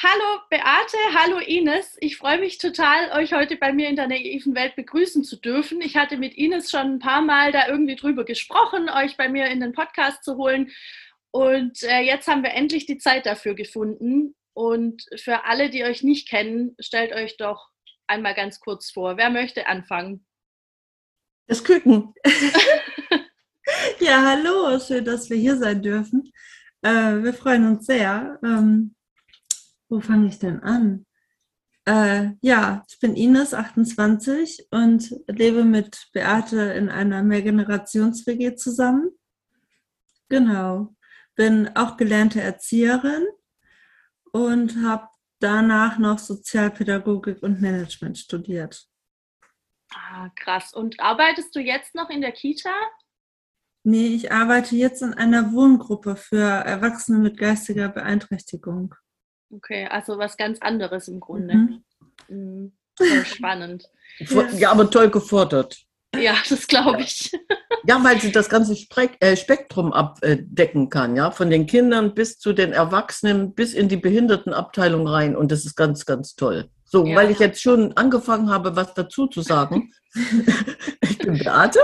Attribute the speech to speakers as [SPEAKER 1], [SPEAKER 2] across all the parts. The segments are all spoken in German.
[SPEAKER 1] hallo Beate, hallo Ines. Ich freue mich total, euch heute bei mir in der naiven Welt begrüßen zu dürfen. Ich hatte mit Ines schon ein paar Mal da irgendwie drüber gesprochen, euch bei mir in den Podcast zu holen. Und äh, jetzt haben wir endlich die Zeit dafür gefunden. Und für alle, die euch nicht kennen, stellt euch doch einmal ganz kurz vor. Wer möchte anfangen?
[SPEAKER 2] Das Küken. ja, hallo, schön, dass wir hier sein dürfen. Äh, wir freuen uns sehr. Ähm, wo fange ich denn an? Äh, ja, ich bin Ines, 28 und lebe mit Beate in einer Mehrgenerations-WG zusammen. Genau. Bin auch gelernte Erzieherin und habe danach noch Sozialpädagogik und Management studiert.
[SPEAKER 1] Ah, krass. Und arbeitest du jetzt noch in der Kita?
[SPEAKER 2] Nee, ich arbeite jetzt in einer Wohngruppe für Erwachsene mit geistiger Beeinträchtigung.
[SPEAKER 1] Okay, also was ganz anderes im Grunde. Mhm. Mhm. Spannend.
[SPEAKER 3] Ja, aber toll gefordert.
[SPEAKER 1] Ja, das glaube ich.
[SPEAKER 3] Ja, weil sie das ganze äh, Spektrum abdecken kann, ja, von den Kindern bis zu den Erwachsenen, bis in die Behindertenabteilung rein. Und das ist ganz, ganz toll. So, ja. weil ich jetzt schon angefangen habe, was dazu zu sagen. ich bin Beate.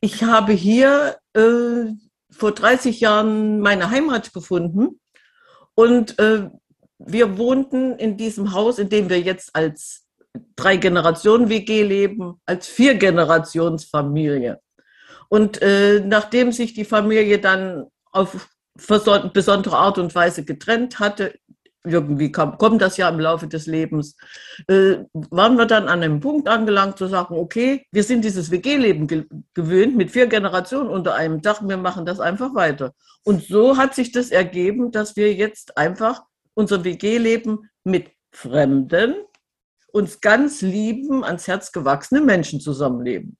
[SPEAKER 3] Ich habe hier äh, vor 30 Jahren meine Heimat gefunden und äh, wir wohnten in diesem Haus, in dem wir jetzt als drei Generationen WG leben, als vier Generationsfamilie. Und äh, nachdem sich die Familie dann auf besondere Art und Weise getrennt hatte, irgendwie kam, kommt das ja im Laufe des Lebens, äh, waren wir dann an einem Punkt angelangt zu sagen, okay, wir sind dieses WG-Leben ge gewöhnt mit vier Generationen unter einem Dach, wir machen das einfach weiter. Und so hat sich das ergeben, dass wir jetzt einfach unser WG-Leben mit Fremden, uns ganz lieben, ans Herz gewachsene Menschen zusammenleben.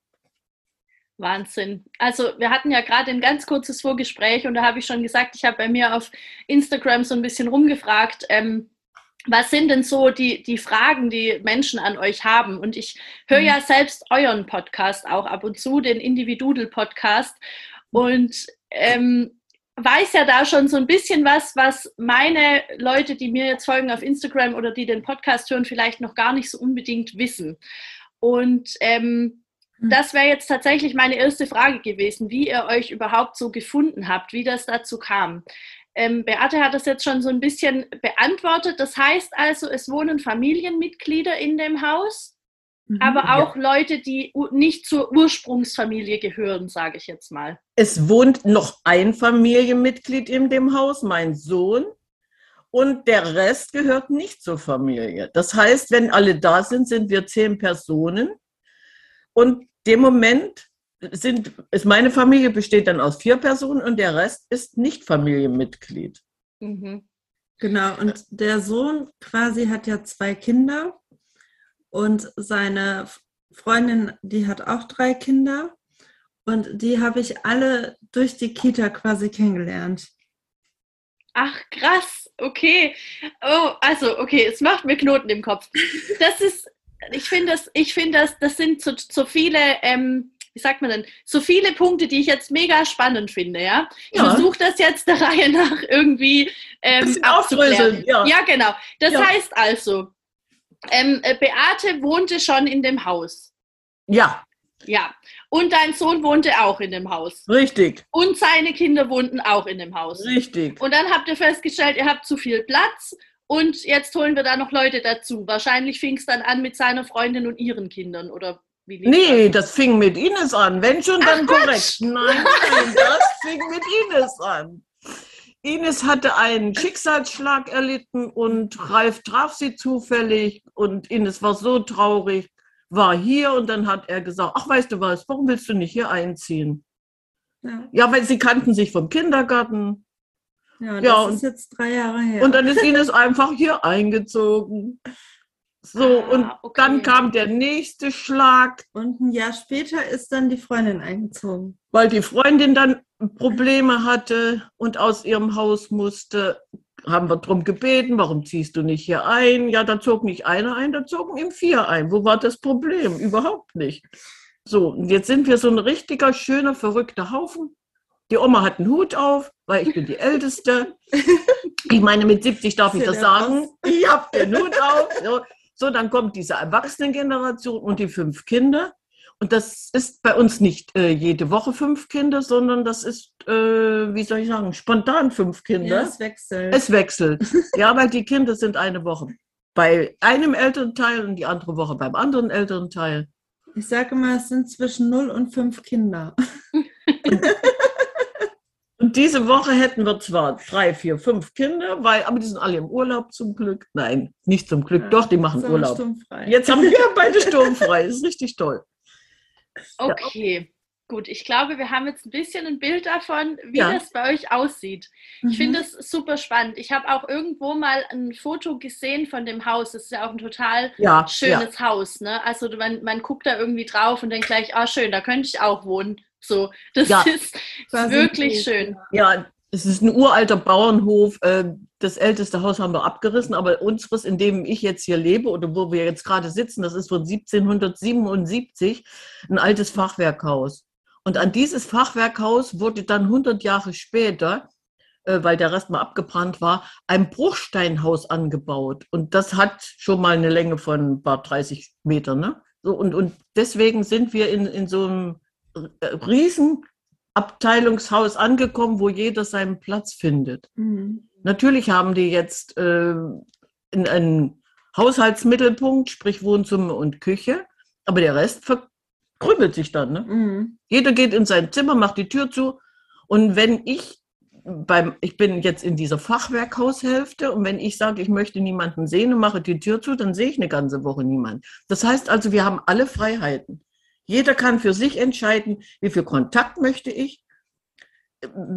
[SPEAKER 1] Wahnsinn. Also wir hatten ja gerade ein ganz kurzes Vorgespräch und da habe ich schon gesagt, ich habe bei mir auf Instagram so ein bisschen rumgefragt, ähm, was sind denn so die, die Fragen, die Menschen an euch haben? Und ich höre mhm. ja selbst euren Podcast auch ab und zu, den Individudel Podcast. Und ähm, weiß ja da schon so ein bisschen was, was meine Leute, die mir jetzt folgen auf Instagram oder die den Podcast hören, vielleicht noch gar nicht so unbedingt wissen. Und ähm, hm. das wäre jetzt tatsächlich meine erste Frage gewesen, wie ihr euch überhaupt so gefunden habt, wie das dazu kam. Ähm, Beate hat das jetzt schon so ein bisschen beantwortet. Das heißt also, es wohnen Familienmitglieder in dem Haus? Mhm. aber auch ja. Leute, die nicht zur Ursprungsfamilie gehören, sage ich jetzt mal.
[SPEAKER 3] Es wohnt noch ein Familienmitglied in dem Haus, mein Sohn. Und der Rest gehört nicht zur Familie. Das heißt, wenn alle da sind, sind wir zehn Personen. Und dem Moment sind, ist meine Familie besteht dann aus vier Personen und der Rest ist nicht Familienmitglied.
[SPEAKER 2] Mhm. Genau, und der Sohn quasi hat ja zwei Kinder und seine Freundin, die hat auch drei Kinder. Und die habe ich alle durch die Kita quasi kennengelernt.
[SPEAKER 1] Ach, krass. Okay. Oh, also, okay, es macht mir Knoten im Kopf. Das ist, ich finde das, ich finde das, das sind so, so viele, ähm, wie sagt man denn, so viele Punkte, die ich jetzt mega spannend finde, ja. Ich ja. versuche das jetzt der Reihe nach irgendwie ähm,
[SPEAKER 3] aufzuklären.
[SPEAKER 1] Ja. ja, genau. Das ja. heißt also, ähm, äh, Beate wohnte schon in dem Haus.
[SPEAKER 3] Ja.
[SPEAKER 1] Ja. Und dein Sohn wohnte auch in dem Haus.
[SPEAKER 3] Richtig.
[SPEAKER 1] Und seine Kinder wohnten auch in dem Haus.
[SPEAKER 3] Richtig.
[SPEAKER 1] Und dann habt ihr festgestellt, ihr habt zu viel Platz und jetzt holen wir da noch Leute dazu. Wahrscheinlich fing es dann an mit seiner Freundin und ihren Kindern, oder
[SPEAKER 3] wie Nee, das? das fing mit Ines an. Wenn schon, dann Ach, korrekt. Nein, nein, das fing mit Ines an. Ines hatte einen Schicksalsschlag erlitten und Ralf traf sie zufällig und Ines war so traurig, war hier und dann hat er gesagt, ach weißt du was, warum willst du nicht hier einziehen? Ja, ja weil sie kannten sich vom Kindergarten.
[SPEAKER 2] Ja, das ja, ist jetzt drei Jahre her.
[SPEAKER 3] Und dann ist Ines einfach hier eingezogen. So, ah, und okay. dann kam der nächste Schlag.
[SPEAKER 2] Und ein Jahr später ist dann die Freundin eingezogen.
[SPEAKER 3] Weil die Freundin dann Probleme hatte und aus ihrem Haus musste, haben wir darum gebeten, warum ziehst du nicht hier ein? Ja, da zog nicht einer ein, da zogen ihm vier ein. Wo war das Problem? Überhaupt nicht. So, und jetzt sind wir so ein richtiger, schöner, verrückter Haufen. Die Oma hat einen Hut auf, weil ich bin die Älteste. Ich meine, mit 70 darf ich das sagen. Ich habe den Hut auf. So. So, dann kommt diese Erwachsenengeneration und die fünf Kinder. Und das ist bei uns nicht äh, jede Woche fünf Kinder, sondern das ist, äh, wie soll ich sagen, spontan fünf Kinder.
[SPEAKER 2] Ja, es wechselt.
[SPEAKER 3] Es wechselt. ja, weil die Kinder sind eine Woche bei einem Elternteil und die andere Woche beim anderen Elternteil.
[SPEAKER 2] Ich sage mal, es sind zwischen 0 und 5 Kinder.
[SPEAKER 3] Und diese Woche hätten wir zwar drei, vier, fünf Kinder, weil, aber die sind alle im Urlaub zum Glück. Nein, nicht zum Glück, ja, doch, die machen Urlaub. Sturmfrei. Jetzt haben wir beide sturmfrei. Das ist richtig toll.
[SPEAKER 1] Okay. Gut, ich glaube, wir haben jetzt ein bisschen ein Bild davon, wie ja. das bei euch aussieht. Mhm. Ich finde es super spannend. Ich habe auch irgendwo mal ein Foto gesehen von dem Haus. Das ist ja auch ein total ja, schönes ja. Haus. Ne? Also man, man guckt da irgendwie drauf und denkt gleich, ah schön, da könnte ich auch wohnen. So, das ist wirklich schön.
[SPEAKER 3] Ja, es ist ein uralter Bauernhof. Äh, das älteste Haus haben wir abgerissen, aber unseres, in dem ich jetzt hier lebe oder wo wir jetzt gerade sitzen, das ist von 1777 ein altes Fachwerkhaus. Und an dieses Fachwerkhaus wurde dann 100 Jahre später, äh, weil der Rest mal abgebrannt war, ein Bruchsteinhaus angebaut. Und das hat schon mal eine Länge von ein paar 30 Metern. Ne? So, und, und deswegen sind wir in, in so einem äh, riesen Abteilungshaus angekommen, wo jeder seinen Platz findet. Mhm. Natürlich haben die jetzt äh, einen Haushaltsmittelpunkt, sprich Wohnzimmer und Küche, aber der Rest krümmelt sich dann. Ne? Mhm. Jeder geht in sein Zimmer, macht die Tür zu. Und wenn ich beim, ich bin jetzt in dieser Fachwerkhaushälfte und wenn ich sage, ich möchte niemanden sehen und mache die Tür zu, dann sehe ich eine ganze Woche niemanden. Das heißt also, wir haben alle Freiheiten. Jeder kann für sich entscheiden, wie viel Kontakt möchte ich,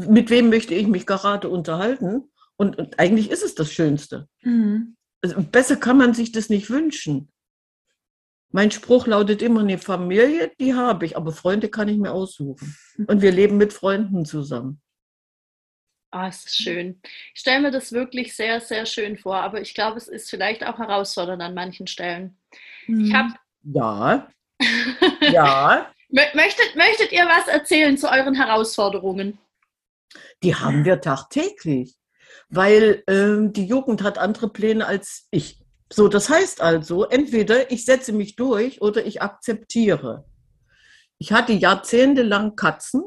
[SPEAKER 3] mit wem möchte ich mich gerade unterhalten. Und, und eigentlich ist es das Schönste. Mhm. Also besser kann man sich das nicht wünschen. Mein Spruch lautet immer, eine Familie, die habe ich, aber Freunde kann ich mir aussuchen. Und wir leben mit Freunden zusammen.
[SPEAKER 1] Ah, es ist schön. Ich stelle mir das wirklich sehr, sehr schön vor, aber ich glaube, es ist vielleicht auch herausfordernd an manchen Stellen.
[SPEAKER 3] Ich habe. Ja. ja.
[SPEAKER 1] möchtet, möchtet ihr was erzählen zu euren Herausforderungen?
[SPEAKER 3] Die haben wir tagtäglich, weil ähm, die Jugend hat andere Pläne als ich. So, das heißt also, entweder ich setze mich durch oder ich akzeptiere. Ich hatte jahrzehntelang Katzen,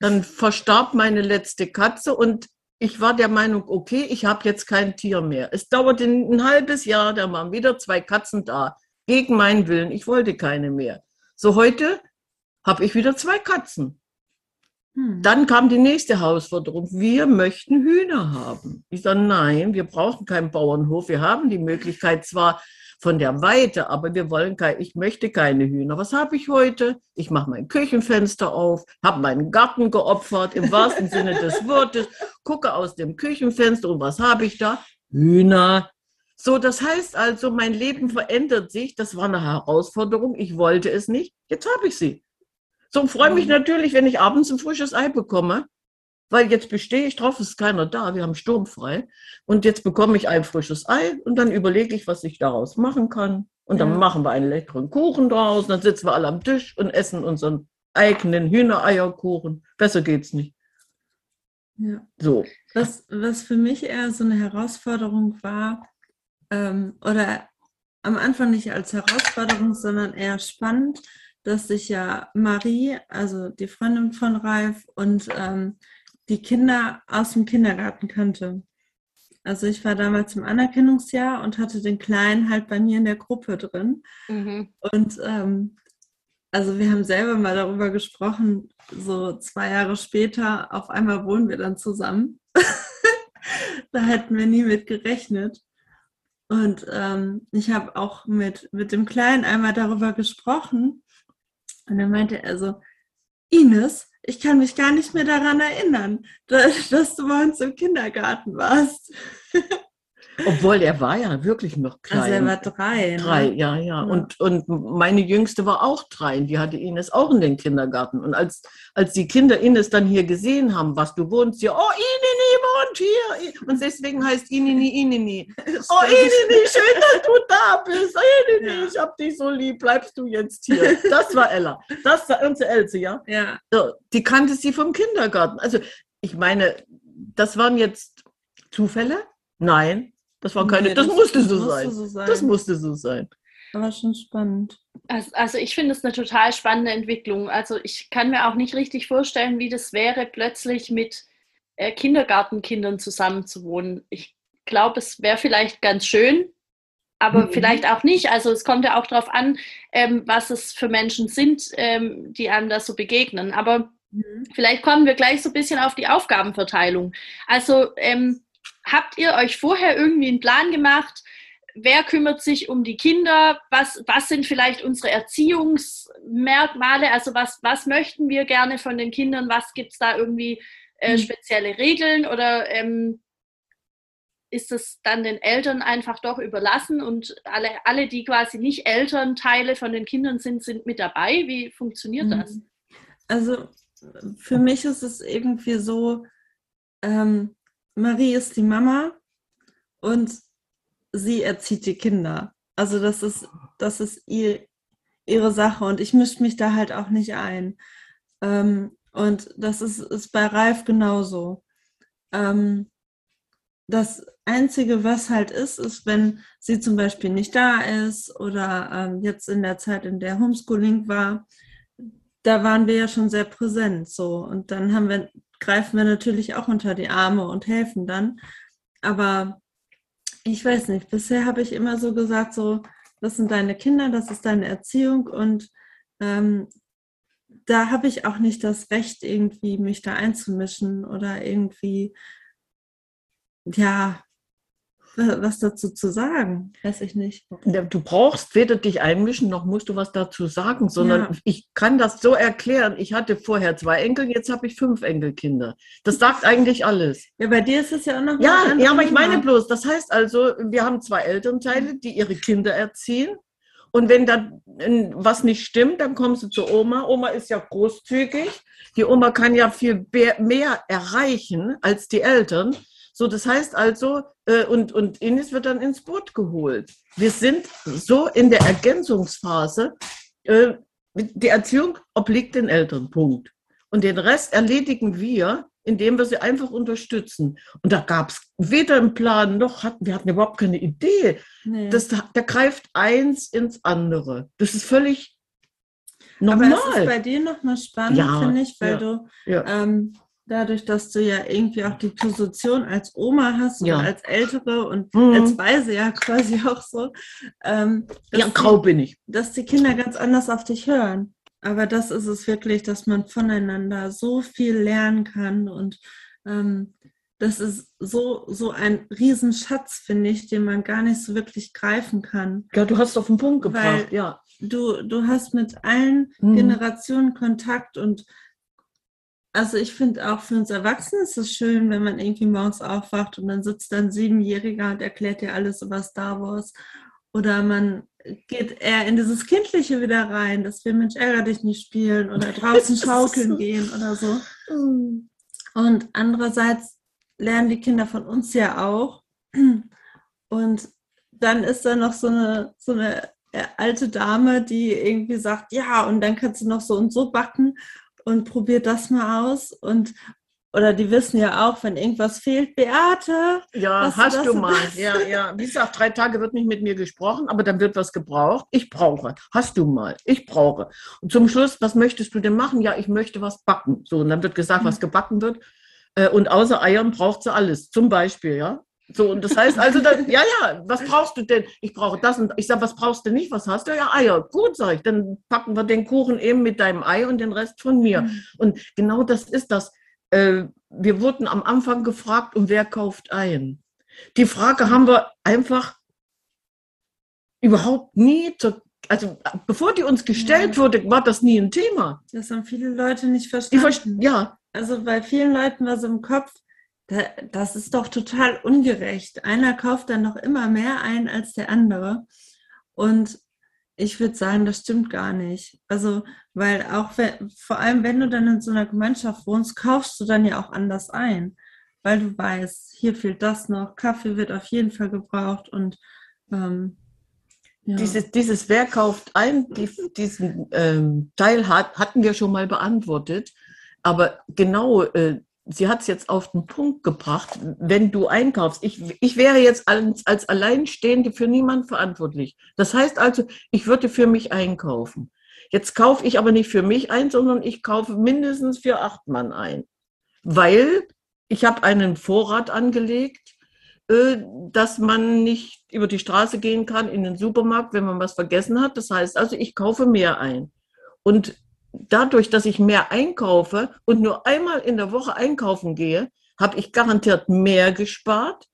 [SPEAKER 3] dann verstarb meine letzte Katze und ich war der Meinung, okay, ich habe jetzt kein Tier mehr. Es dauerte ein halbes Jahr, da waren wieder zwei Katzen da, gegen meinen Willen. Ich wollte keine mehr. So heute habe ich wieder zwei Katzen. Hm. Dann kam die nächste Herausforderung. Wir möchten Hühner haben. Ich sage, nein, wir brauchen keinen Bauernhof. Wir haben die Möglichkeit zwar von der Weite, aber wir wollen kein, ich möchte keine Hühner. Was habe ich heute? Ich mache mein Küchenfenster auf, habe meinen Garten geopfert, im wahrsten Sinne des Wortes, gucke aus dem Küchenfenster und was habe ich da? Hühner. So, das heißt also, mein Leben verändert sich. Das war eine Herausforderung. Ich wollte es nicht. Jetzt habe ich sie. So freue mich natürlich, wenn ich abends ein frisches Ei bekomme, weil jetzt bestehe ich drauf, es ist keiner da, wir haben sturmfrei. Und jetzt bekomme ich ein frisches Ei und dann überlege ich, was ich daraus machen kann. Und dann ja. machen wir einen leckeren Kuchen draus, dann sitzen wir alle am Tisch und essen unseren eigenen Hühnereierkuchen. Besser geht's nicht.
[SPEAKER 2] Ja. So. Was, was für mich eher so eine Herausforderung war, ähm, oder am Anfang nicht als Herausforderung, sondern eher spannend, dass sich ja Marie, also die Freundin von Ralf und ähm, die Kinder aus dem Kindergarten kannte. Also ich war damals im Anerkennungsjahr und hatte den Kleinen halt bei mir in der Gruppe drin. Mhm. Und ähm, also wir haben selber mal darüber gesprochen, so zwei Jahre später, auf einmal wohnen wir dann zusammen. da hätten wir nie mit gerechnet. Und ähm, ich habe auch mit, mit dem Kleinen einmal darüber gesprochen, und dann meinte er so, Ines, ich kann mich gar nicht mehr daran erinnern, dass, dass du bei uns im Kindergarten warst.
[SPEAKER 3] Obwohl er war ja wirklich noch klein.
[SPEAKER 2] Also er war drei. Ne?
[SPEAKER 3] Drei, ja, ja.
[SPEAKER 2] Ja.
[SPEAKER 3] Und, und meine Jüngste war auch drei. Die hatte Ines auch in den Kindergarten. Und als, als die Kinder Ines dann hier gesehen haben, was du wohnst hier, oh, Inini wohnt hier. Und deswegen heißt Inini Inini. Oh, Inini, schön, dass du da bist. Inini,
[SPEAKER 2] Ja.
[SPEAKER 3] ich hab dich so lieb. Bleibst du jetzt hier? Das war Ella. Das war unsere Else, ja.
[SPEAKER 2] Ja,
[SPEAKER 3] So, die kannte sie vom Kindergarten. Also, ich meine, das waren jetzt Zufälle? Nein, das war keine,
[SPEAKER 2] Nee,
[SPEAKER 3] das, musste so
[SPEAKER 2] musste
[SPEAKER 3] sein.
[SPEAKER 2] so sein.
[SPEAKER 3] Das musste so sein.
[SPEAKER 2] war schon spannend.
[SPEAKER 1] Also, also ich finde es eine total spannende Entwicklung. Also ich kann mir auch nicht richtig vorstellen, wie das wäre, plötzlich mit äh, Kindergartenkindern zusammenzuwohnen. Ich glaube, es wäre vielleicht ganz schön, aber
[SPEAKER 3] Mhm.
[SPEAKER 1] vielleicht auch nicht. Also es kommt ja auch darauf an, ähm, was es für Menschen sind, ähm, die einem da so begegnen. Aber Vielleicht kommen wir gleich so ein bisschen auf die Aufgabenverteilung. Also ähm, habt ihr euch vorher irgendwie einen Plan gemacht? Wer kümmert sich um die Kinder? Was, was sind vielleicht unsere Erziehungsmerkmale? Also was, was möchten wir gerne von den Kindern? Was gibt es da irgendwie äh,
[SPEAKER 2] Hm.
[SPEAKER 1] spezielle Regeln? Oder ähm, ist es dann den Eltern einfach doch überlassen und alle, alle, die quasi nicht Elternteile von den Kindern sind, sind mit dabei? Wie funktioniert das?
[SPEAKER 2] Mhm. Also für mich ist es irgendwie so, ähm, Marie ist die Mama und sie erzieht die Kinder. Also das ist, das ist ihr, ihre Sache und ich mische mich da halt auch nicht ein. Ähm, und das ist, ist bei Ralf genauso. Ähm, das Einzige, was halt ist, ist, wenn sie zum Beispiel nicht da ist oder ähm, jetzt in der Zeit, in der Homeschooling war, da waren wir ja schon sehr präsent so. Und dann haben wir, greifen wir natürlich auch unter die Arme und helfen dann. Aber ich weiß nicht, bisher habe ich immer so gesagt, so, das sind deine Kinder, das ist deine Erziehung und ähm, da habe ich auch nicht das Recht, irgendwie mich da einzumischen oder irgendwie, ja, was dazu zu sagen, weiß ich nicht.
[SPEAKER 3] Du brauchst weder dich einmischen, noch musst du was dazu sagen, sondern
[SPEAKER 2] Ja.
[SPEAKER 3] ich kann das so erklären. Ich hatte vorher zwei Enkel, jetzt habe ich fünf Enkelkinder. Das sagt eigentlich alles.
[SPEAKER 2] Ja, bei dir ist es ja auch noch
[SPEAKER 3] Ja, ja, aber ich meine bloß, das heißt also, wir haben zwei Elternteile, die ihre Kinder erziehen. Und wenn dann äh, was nicht stimmt, dann kommen sie zu Oma. Oma ist ja großzügig. Die Oma kann ja viel mehr erreichen als die Eltern. So, das heißt also, äh, und, und Ines wird dann ins Boot geholt. Wir sind so in der Ergänzungsphase. Äh, die Erziehung obliegt den Eltern, Punkt. Und den Rest erledigen wir, indem wir sie einfach unterstützen. Und da gab es weder einen Plan noch hatten wir hatten überhaupt keine Idee.
[SPEAKER 2] Nee.
[SPEAKER 3] Das, da greift eins ins andere. Das ist völlig
[SPEAKER 2] Aber es ist bei
[SPEAKER 3] normal.
[SPEAKER 2] dir nochmal spannend,
[SPEAKER 3] Ja,
[SPEAKER 2] finde ich, weil
[SPEAKER 3] ja,
[SPEAKER 2] du
[SPEAKER 3] Ja.
[SPEAKER 2] ähm, dadurch, dass du ja irgendwie auch die Position als Oma hast
[SPEAKER 3] Ja.
[SPEAKER 2] oder als Ältere und
[SPEAKER 3] Mhm.
[SPEAKER 2] als Weise ja quasi auch so, ähm,
[SPEAKER 3] ja, grau bin ich.
[SPEAKER 2] dass die Kinder ganz anders auf dich hören. Aber das ist es wirklich, dass man voneinander so viel lernen kann und ähm, das ist so, so ein Riesenschatz, finde ich, den man gar nicht so wirklich greifen kann.
[SPEAKER 3] Ja, du hast auf den Punkt gebracht.
[SPEAKER 2] Weil-
[SPEAKER 3] ja.
[SPEAKER 2] du, du hast mit allen
[SPEAKER 3] Mhm.
[SPEAKER 2] Generationen Kontakt und also ich finde auch für uns Erwachsene ist es schön, wenn man irgendwie morgens aufwacht und dann sitzt da ein Siebenjähriger und erklärt dir alles über Star Wars. Oder man geht eher in dieses Kindliche wieder rein, dass wir Mensch ärger dich nicht spielen oder draußen schaukeln gehen oder so. Und andererseits lernen die Kinder von uns ja auch. Und dann ist da noch so eine, so eine äh, alte Dame, die irgendwie sagt, ja, und dann kannst du noch so und so backen und probier das mal aus. Und oder die wissen ja auch, wenn irgendwas fehlt, Beate,
[SPEAKER 3] Ja,
[SPEAKER 2] Hast du
[SPEAKER 3] du mal.
[SPEAKER 2] das?
[SPEAKER 3] Ja, ja. Wie gesagt, drei Tage wird nicht mit mir gesprochen, aber dann wird was gebraucht. Ich brauche. Hast du mal. Ich brauche. Und zum Schluss, was möchtest du denn machen? Ja, ich möchte was backen. So, und dann wird gesagt, was gebacken wird. Äh, Und außer Eiern braucht sie alles. Zum Beispiel, ja. So, und das heißt also, dann, ja, ja, was brauchst du denn? Ich brauche das und ich sage, was brauchst du nicht? Was hast du? Ja, Eier. Gut, sage ich. Dann packen wir den Kuchen eben mit deinem Ei und den Rest von mir. Und genau das ist das. Äh, wir wurden am Anfang gefragt, um wer kauft ein. Die Frage haben wir einfach überhaupt nie, zu, also bevor die uns gestellt
[SPEAKER 2] Ja.
[SPEAKER 3] wurde, war das nie ein Thema.
[SPEAKER 2] das haben viele Leute nicht verstanden.
[SPEAKER 3] ver ja,
[SPEAKER 2] Also bei vielen Leuten war so im Kopf, das ist doch total ungerecht. Einer kauft dann noch immer mehr ein als der andere. Und ich würde sagen, das stimmt gar nicht. Also, weil auch wenn, vor allem, wenn du dann in so einer Gemeinschaft wohnst, kaufst du dann ja auch anders ein, weil du weißt, hier fehlt das noch, Kaffee wird auf jeden Fall gebraucht und ähm,
[SPEAKER 3] ja. Dieses, dieses Wer kauft ein, die, diesen ähm, Teil hat, hatten wir schon mal beantwortet. Aber genau, äh, sie hat es jetzt auf den Punkt gebracht, wenn du einkaufst. Ich, ich wäre jetzt als, als Alleinstehende für niemanden verantwortlich. Das heißt also, ich würde für mich einkaufen. Jetzt kaufe ich aber nicht für mich ein, sondern ich kaufe mindestens für acht Mann ein. Weil ich habe einen Vorrat angelegt, äh, dass man nicht über die Straße gehen kann in den Supermarkt, wenn man was vergessen hat. Das heißt also, ich kaufe mehr ein. Und dadurch, dass ich mehr einkaufe und nur einmal in der Woche einkaufen gehe, habe ich garantiert mehr gespart,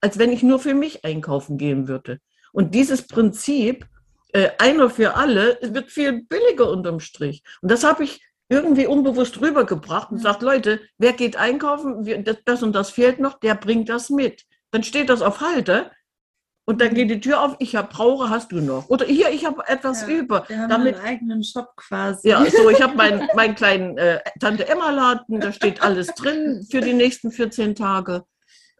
[SPEAKER 3] als wenn ich nur für mich einkaufen gehen würde. Und dieses Prinzip, äh, einer für alle, wird viel billiger unterm Strich. Und das habe ich irgendwie unbewusst rübergebracht und sagt, Leute, wer geht einkaufen, das und das fehlt noch, der bringt das mit. Dann steht das auf Halte und dann geht die Tür auf, ich habe brauche, hast du noch. Oder hier, ich habe etwas ja, über.
[SPEAKER 2] Wir haben damit, einen eigenen Shop quasi.
[SPEAKER 3] Ja, so, ich habe meinen mein kleinen äh, Tante Emma Laden, da steht alles drin für die nächsten 14 Tage.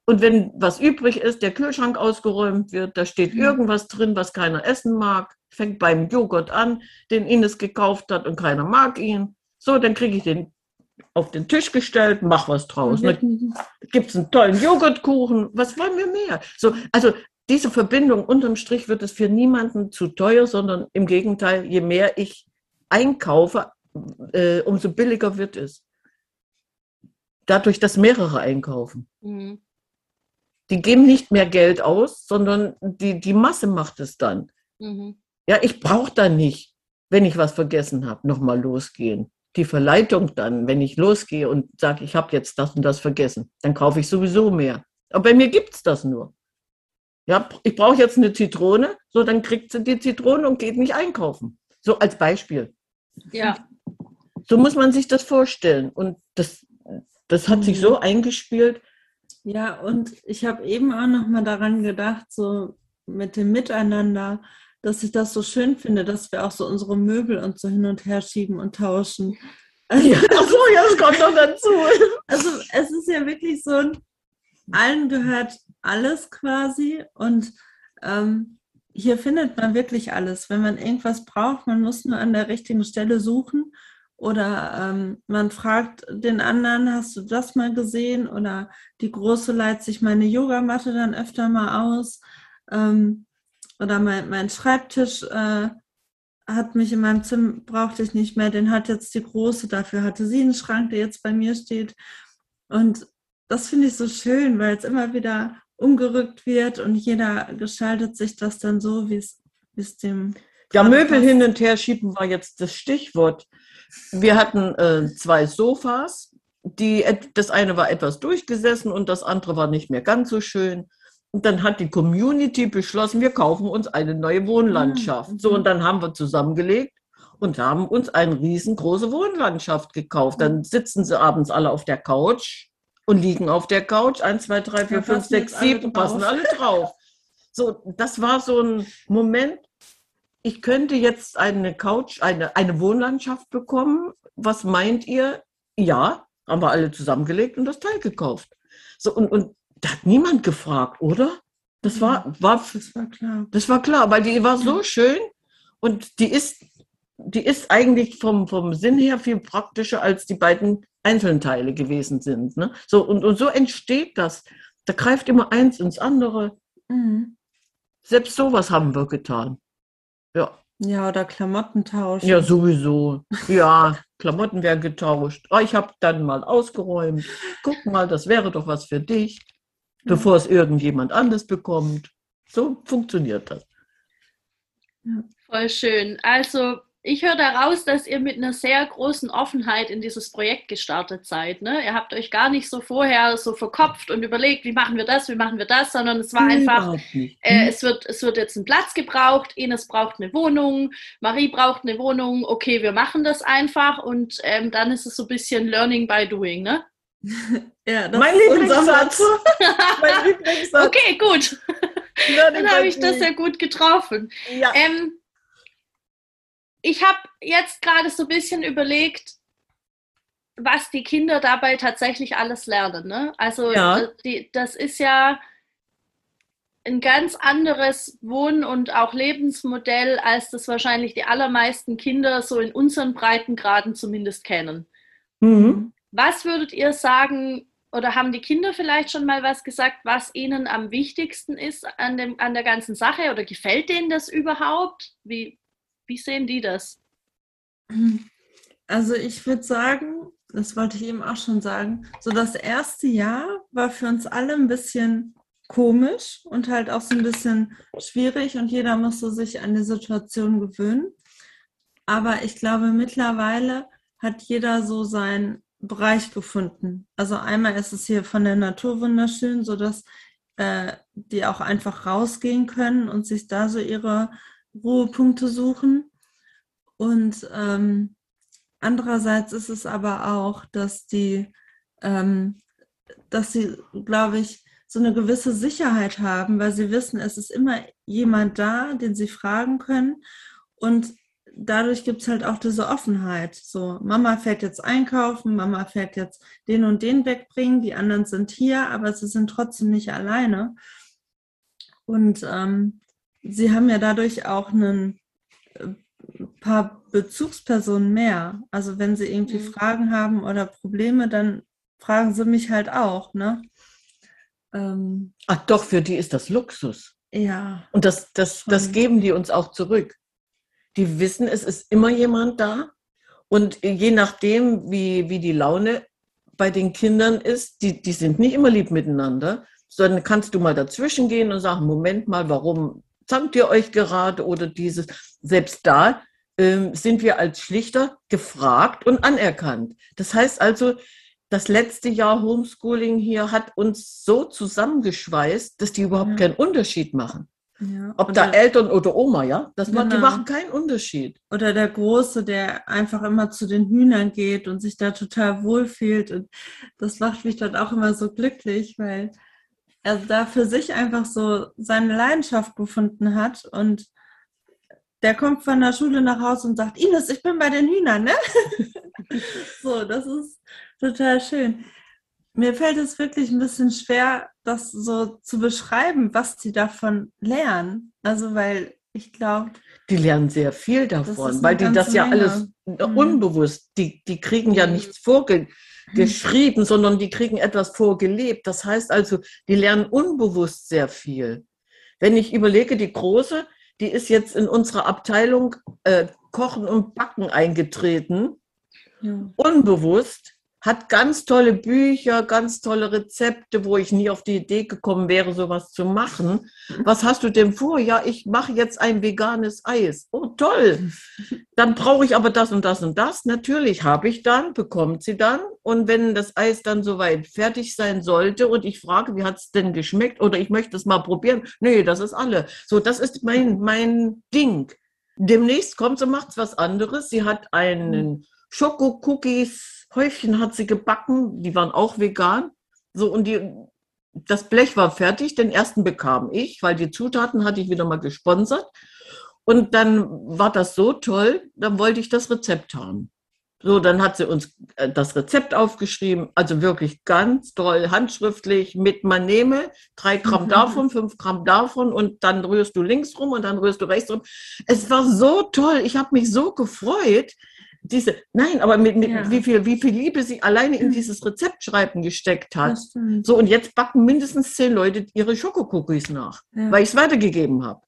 [SPEAKER 3] Und wenn was übrig ist, der Kühlschrank ausgeräumt wird, da steht mhm. irgendwas drin, was keiner essen mag. Fängt beim Joghurt an, den Ines gekauft hat und keiner mag ihn. So, dann kriege ich den auf den Tisch gestellt, mach was draus. Mhm. Gibt es einen tollen Joghurtkuchen, was wollen wir mehr? So, also diese Verbindung unterm Strich wird es für niemanden zu teuer, sondern im Gegenteil, je mehr ich einkaufe, äh, umso billiger wird es. Dadurch, dass mehrere einkaufen. Mhm. Die geben nicht mehr Geld aus, sondern die, die Masse macht es dann. Mhm. Ja, ich brauche dann nicht, wenn ich was vergessen habe, nochmal losgehen. Die Verleitung dann, wenn ich losgehe und sage, ich habe jetzt das und das vergessen, dann kaufe ich sowieso mehr. Aber bei mir gibt es das nur. Ja, ich brauche jetzt eine Zitrone, so dann kriegt sie die Zitrone und geht nicht einkaufen. So als Beispiel.
[SPEAKER 1] Ja.
[SPEAKER 3] So muss man sich das vorstellen. Und das, das hat sich so mhm. eingespielt.
[SPEAKER 2] Ja, und ich habe eben auch noch mal daran gedacht, so mit dem Miteinander, dass ich das so schön finde, dass wir auch so unsere Möbel und so hin und her schieben und tauschen.
[SPEAKER 3] Ja, ach so, ja, das kommt noch dazu.
[SPEAKER 2] Also es ist ja wirklich so, allen gehört alles quasi und ähm, hier findet man wirklich alles. Wenn man irgendwas braucht, man muss nur an der richtigen Stelle suchen oder ähm, man fragt den anderen, hast du das mal gesehen? Oder die Große leiht sich meine Yogamatte dann öfter mal aus. Ähm, oder mein, mein Schreibtisch äh, hat mich in meinem Zimmer, brauchte ich nicht mehr, den hat jetzt die Große, dafür hatte sie einen Schrank, der jetzt bei mir steht. Und das finde ich so schön, weil es immer wieder umgerückt wird und jeder gestaltet sich das dann so, wie es dem.
[SPEAKER 3] Ja, Möbel hin und her schieben war jetzt das Stichwort. Wir hatten äh, zwei Sofas. Die, das eine war etwas durchgesessen und das andere war nicht mehr ganz so schön. Und dann hat die Community beschlossen, wir kaufen uns eine neue Wohnlandschaft. Mhm. So, und dann haben wir zusammengelegt und haben uns eine riesengroße Wohnlandschaft gekauft. Dann sitzen sie abends alle auf der Couch und liegen auf der Couch. Eins, zwei, drei, vier, fünf, sechs, sieben, passen alle drauf. So, das war so ein Moment. Ich könnte jetzt eine Couch, eine, eine Wohnlandschaft bekommen. Was meint ihr? Ja, haben wir alle zusammengelegt und das Teil gekauft. So, und, und da hat niemand gefragt, oder? Das war, war, das war klar. Das war klar, weil die war so schön und die ist, die ist eigentlich vom, vom Sinn her viel praktischer als die beiden einzelnen Teile gewesen sind. Ne? So, und, und so entsteht das. Da greift immer eins ins andere. Mhm. Selbst sowas haben wir getan. Ja.
[SPEAKER 2] Ja, oder Klamotten tauschen.
[SPEAKER 3] Ja, sowieso. Ja, Klamotten werden getauscht. Oh, ich habe dann mal ausgeräumt. Guck mal, das wäre doch was für dich, bevor es irgendjemand anders bekommt. So funktioniert das.
[SPEAKER 1] Ja. Voll schön. Also ich höre daraus, dass ihr mit einer sehr großen Offenheit in dieses Projekt gestartet seid. Ne? Ihr habt euch gar nicht so vorher so verkopft und überlegt, wie machen wir das, wie machen wir das, sondern es war einfach, äh, mhm. es, wird, es wird jetzt ein Platz gebraucht, Ines braucht eine Wohnung, Marie braucht eine Wohnung, okay, wir machen das einfach und ähm, dann ist es so ein bisschen Learning by Doing, ne?
[SPEAKER 3] ja, mein Lieblingssatz.
[SPEAKER 1] mein Lieblingssatz. Okay, gut. Dann habe ich das ja gut getroffen. Ja. Ähm, ich habe jetzt gerade so ein bisschen überlegt, was die Kinder dabei tatsächlich alles lernen. Ne? Also ja. Äh, die, das ist ja ein ganz anderes Wohn- und auch Lebensmodell, als das wahrscheinlich die allermeisten Kinder so in unseren Breitengraden zumindest kennen. Mhm. Was würdet ihr sagen, oder haben die Kinder vielleicht schon mal was gesagt, was ihnen am wichtigsten ist an, dem, an der ganzen Sache? Oder gefällt denen das überhaupt? Wie, wie sehen die das?
[SPEAKER 2] Also ich würde sagen, das wollte ich eben auch schon sagen, so das erste Jahr war für uns alle ein bisschen komisch und halt auch so ein bisschen schwierig und jeder musste sich an die Situation gewöhnen. Aber ich glaube, mittlerweile hat jeder so seinen Bereich gefunden. Also einmal ist es hier von der Natur wunderschön, sodass äh, die auch einfach rausgehen können und sich da so ihre Ruhepunkte suchen. Und ähm, andererseits ist es aber auch, dass die, ähm, dass sie, glaube ich, so eine gewisse Sicherheit haben, weil sie wissen, es ist immer jemand da, den sie fragen können. Und dadurch gibt es halt auch diese Offenheit. So, Mama fährt jetzt einkaufen, Mama fährt jetzt den und den wegbringen, die anderen sind hier, aber sie sind trotzdem nicht alleine. Und ähm, sie haben ja dadurch auch ein äh, paar Bezugspersonen mehr. Also wenn sie irgendwie mhm. Fragen haben oder Probleme, dann fragen sie mich halt auch, ne?
[SPEAKER 3] Ähm, Ach doch, für die ist das Luxus.
[SPEAKER 2] Ja.
[SPEAKER 3] Und das, das, das geben die uns auch zurück. Die wissen, es ist immer jemand da. Und je nachdem, wie, wie die Laune bei den Kindern ist, die, die sind nicht immer lieb miteinander, sondern kannst du mal dazwischen gehen und sagen, Moment mal, warum zankt ihr euch gerade oder dieses. Selbst da ähm, sind wir als Schlichter gefragt und anerkannt. Das heißt also, das letzte Jahr Homeschooling hier hat uns so zusammengeschweißt, dass die überhaupt ja. keinen Unterschied machen. Ja. Ob da Eltern oder Oma, ja? Das genau. die machen keinen Unterschied.
[SPEAKER 2] Oder der Große, der einfach immer zu den Hühnern geht und sich da total wohlfühlt. Und das macht mich dann auch immer so glücklich, weil er da für sich einfach so seine Leidenschaft gefunden hat. Und der kommt von der Schule nach Hause und sagt, Ines, ich bin bei den Hühnern, ne? so, das ist total schön. Mir fällt es wirklich ein bisschen schwer, das so zu beschreiben, was sie davon lernen. Also, weil ich glaube.
[SPEAKER 3] Die lernen sehr viel davon, weil die das ja Menge. alles mhm. unbewusst, die, die kriegen ja nichts vorgeschrieben, mhm. sondern die kriegen etwas vorgelebt. Das heißt also, die lernen unbewusst sehr viel. Wenn ich überlege, die Große, die ist jetzt in unserer Abteilung äh, Kochen und Backen eingetreten, ja. unbewusst hat ganz tolle Bücher, ganz tolle Rezepte, wo ich nie auf die Idee gekommen wäre, sowas zu machen. Was hast du denn vor? Ja, ich mache jetzt ein veganes Eis. Oh, toll. Dann brauche ich aber das und das und das. Natürlich habe ich dann, bekommt sie dann. Und wenn das Eis dann soweit fertig sein sollte und ich frage, wie hat es denn geschmeckt oder ich möchte es mal probieren. Nee, das ist alle. So, das ist mein, mein Ding. Demnächst kommt sie, macht was anderes. Sie hat einen Schoko-Cookies Häufchen hat sie gebacken, die waren auch vegan. So, und die, das Blech war fertig, den ersten bekam ich, weil die Zutaten hatte ich wieder mal gesponsert. Und dann war das so toll, dann wollte ich das Rezept haben. So, dann hat sie uns äh, das Rezept aufgeschrieben, also wirklich ganz toll, handschriftlich mit man nehme drei Gramm mhm. davon, fünf Gramm davon und dann rührst du links rum und dann rührst du rechts rum. Es war so toll, ich habe mich so gefreut, diese, nein, aber mit, mit ja. wie, viel, wie viel Liebe sie alleine in dieses Rezeptschreiben gesteckt hat. So, und jetzt backen mindestens zehn Leute ihre Schokokookies nach, ja. weil ich es weitergegeben habe.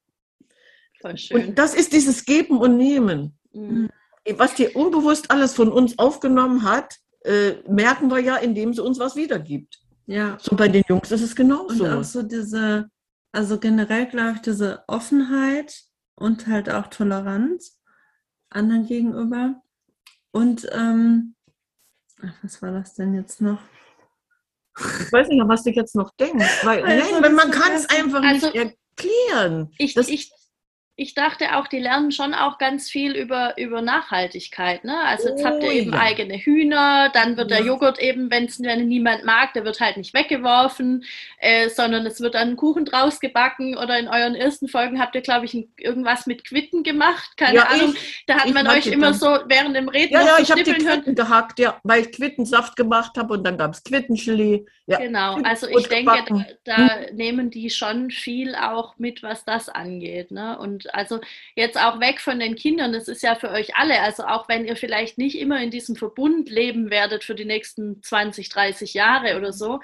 [SPEAKER 3] Und das ist dieses Geben und Nehmen. Mhm. Was die unbewusst alles von uns aufgenommen hat, äh, merken wir ja, indem sie uns was wiedergibt.
[SPEAKER 2] Ja.
[SPEAKER 3] So bei den Jungs ist es genauso.
[SPEAKER 2] Und auch so diese, also generell glaube ich, diese Offenheit und halt auch Toleranz anderen gegenüber. Und ähm, ach, was war das denn jetzt noch?
[SPEAKER 3] Ich weiß nicht, was du jetzt noch denkst. Weil, also, nein, man kann es einfach also, nicht erklären.
[SPEAKER 1] Ich, ich, ich dachte auch, die lernen schon auch ganz viel über, über Nachhaltigkeit. Ne? Also jetzt habt ihr
[SPEAKER 3] Oh,
[SPEAKER 1] eben
[SPEAKER 3] ja.
[SPEAKER 1] eigene Hühner, dann wird der
[SPEAKER 2] Ja.
[SPEAKER 1] Joghurt eben, wenn es niemand mag, der wird halt nicht weggeworfen, äh, sondern es wird dann ein Kuchen draus gebacken oder in euren ersten Folgen habt ihr, glaube ich, ein, irgendwas mit Quitten gemacht. Keine
[SPEAKER 3] Ja,
[SPEAKER 1] Ahnung.
[SPEAKER 3] ich-
[SPEAKER 1] da hat man euch immer
[SPEAKER 3] dann-
[SPEAKER 1] so während dem Reden
[SPEAKER 3] Ja, ja, ich habe die
[SPEAKER 1] schnippeln hören.
[SPEAKER 3] Quitten gehackt, ja, weil ich Quittensaft gemacht habe und dann gab es Quittenchili. Ja.
[SPEAKER 1] Genau,
[SPEAKER 3] Quitten
[SPEAKER 1] also ich denke, da, da nehmen die schon viel auch mit, was das angeht. Ne? Und also jetzt auch weg von den Kindern, das ist ja für euch alle, also auch wenn ihr vielleicht nicht immer in diesem Verbund leben werdet für die nächsten 20, 30 Jahre oder so,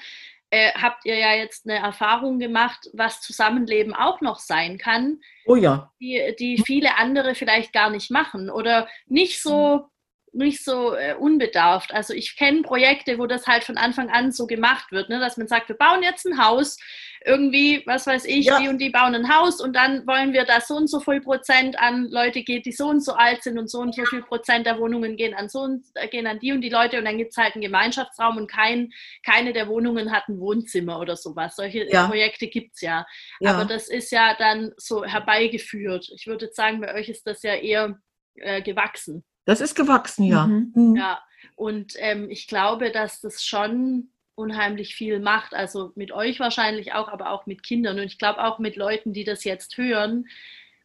[SPEAKER 1] äh, habt ihr ja jetzt eine Erfahrung gemacht, was Zusammenleben auch noch sein kann,
[SPEAKER 3] Oh ja.
[SPEAKER 1] die, die viele andere vielleicht gar nicht machen. Oder nicht so nicht so äh, unbedarft. Also ich kenne Projekte, wo das halt von Anfang an so gemacht wird, ne? dass man sagt, wir bauen jetzt ein Haus, irgendwie, was weiß ich,
[SPEAKER 3] Ja.
[SPEAKER 1] die und die bauen ein Haus und dann wollen wir da so und so viel Prozent an Leute geht, die so und so alt sind und so und so viel Prozent der Wohnungen gehen an so und äh, gehen an die und die Leute und dann gibt es halt einen Gemeinschaftsraum und kein, keine der Wohnungen hat ein Wohnzimmer oder sowas. Solche
[SPEAKER 3] Ja.
[SPEAKER 1] Projekte gibt es ja.
[SPEAKER 3] ja.
[SPEAKER 1] Aber das ist ja dann so herbeigeführt. Ich würde sagen, bei euch ist das ja eher äh, gewachsen.
[SPEAKER 3] Das ist gewachsen, ja.
[SPEAKER 2] Mhm.
[SPEAKER 3] Mhm.
[SPEAKER 1] Ja. Und ähm, ich glaube, dass das schon unheimlich viel macht. Also mit euch wahrscheinlich auch, aber auch mit Kindern. Und ich glaube auch mit Leuten, die das jetzt hören.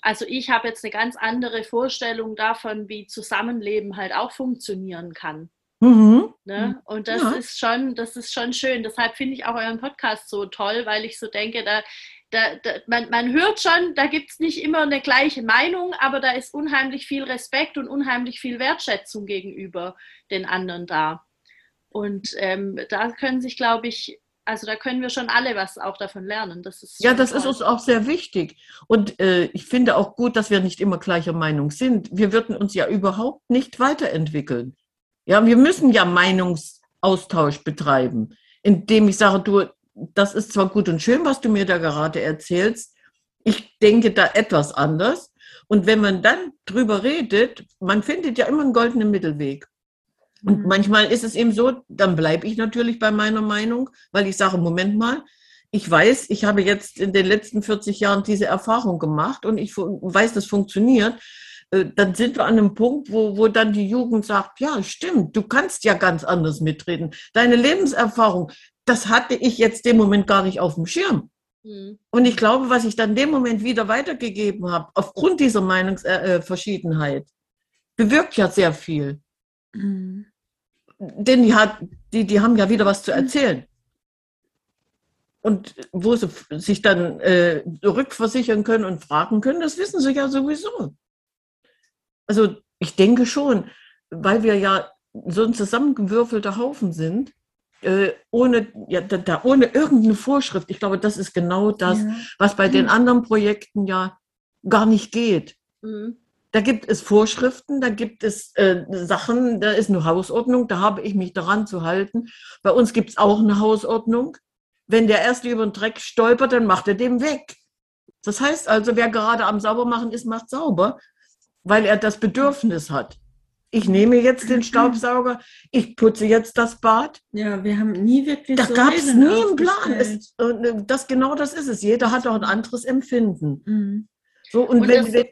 [SPEAKER 1] Also ich habe jetzt eine ganz andere Vorstellung davon, wie Zusammenleben halt auch funktionieren kann.
[SPEAKER 3] Mhm.
[SPEAKER 1] Ne? Und das
[SPEAKER 3] Ja.
[SPEAKER 1] ist schon, das ist schon schön. Deshalb finde ich auch euren Podcast so toll, weil ich so denke, da, da, da man, man hört schon, da gibt es nicht immer eine gleiche Meinung, aber da ist unheimlich viel Respekt und unheimlich viel Wertschätzung gegenüber den anderen da. Und ähm, da können sich, glaube ich, also da können wir schon alle was auch davon lernen. Das ist
[SPEAKER 3] Ja, das ist
[SPEAKER 1] toll.
[SPEAKER 3] uns auch sehr wichtig. Und äh, ich finde auch gut, dass wir nicht immer gleicher Meinung sind. Wir würden uns ja überhaupt nicht weiterentwickeln. Ja, wir müssen ja Meinungsaustausch betreiben, indem ich sage, du, das ist zwar gut und schön, was du mir da gerade erzählst. Ich denke da etwas anders. Und wenn man dann drüber redet, man findet ja immer einen goldenen Mittelweg. Und
[SPEAKER 2] Mhm.
[SPEAKER 3] manchmal ist es eben so, dann bleibe ich natürlich bei meiner Meinung, weil ich sage, Moment mal, ich weiß, ich habe jetzt in den letzten 40 Jahren diese Erfahrung gemacht und ich weiß, das funktioniert. Äh, Dann sind wir an einem Punkt, wo, wo dann die Jugend sagt, ja, stimmt, du kannst ja ganz anders mitreden. Deine Lebenserfahrung, das hatte ich jetzt dem Moment gar nicht auf dem Schirm.
[SPEAKER 1] Mhm.
[SPEAKER 3] Und ich glaube, was ich dann dem Moment wieder weitergegeben habe, aufgrund dieser Meinungsverschiedenheit, bewirkt ja sehr viel.
[SPEAKER 2] Mhm.
[SPEAKER 3] Denn die, hat, die, die haben ja wieder was zu erzählen. Und wo sie sich dann äh, rückversichern können und fragen können, das wissen sie ja sowieso. Also ich denke schon, weil wir ja so ein zusammengewürfelter Haufen sind, äh, ohne, ja, da, ohne irgendeine Vorschrift. Ich glaube, das ist genau das,
[SPEAKER 2] Ja.
[SPEAKER 3] was bei den anderen Projekten ja gar nicht geht.
[SPEAKER 1] Mhm.
[SPEAKER 3] Da gibt es Vorschriften, da gibt es äh, Sachen, da ist eine Hausordnung, da habe ich mich daran zu halten. Bei uns gibt es auch eine Hausordnung. Wenn der Erste über den Dreck stolpert, dann macht er den weg. Das heißt also, wer gerade am Saubermachen ist, macht sauber, weil er das Bedürfnis hat. Ich nehme jetzt den Staubsauger, ich putze jetzt das Bad.
[SPEAKER 2] ja, wir haben nie wirklich
[SPEAKER 3] Da
[SPEAKER 2] so
[SPEAKER 3] gab es nie einen Plan. Es, äh, das, genau das ist es. Jeder hat auch ein anderes Empfinden.
[SPEAKER 2] Mhm.
[SPEAKER 3] So, und,
[SPEAKER 1] Und
[SPEAKER 3] wenn,
[SPEAKER 1] das-
[SPEAKER 3] wenn,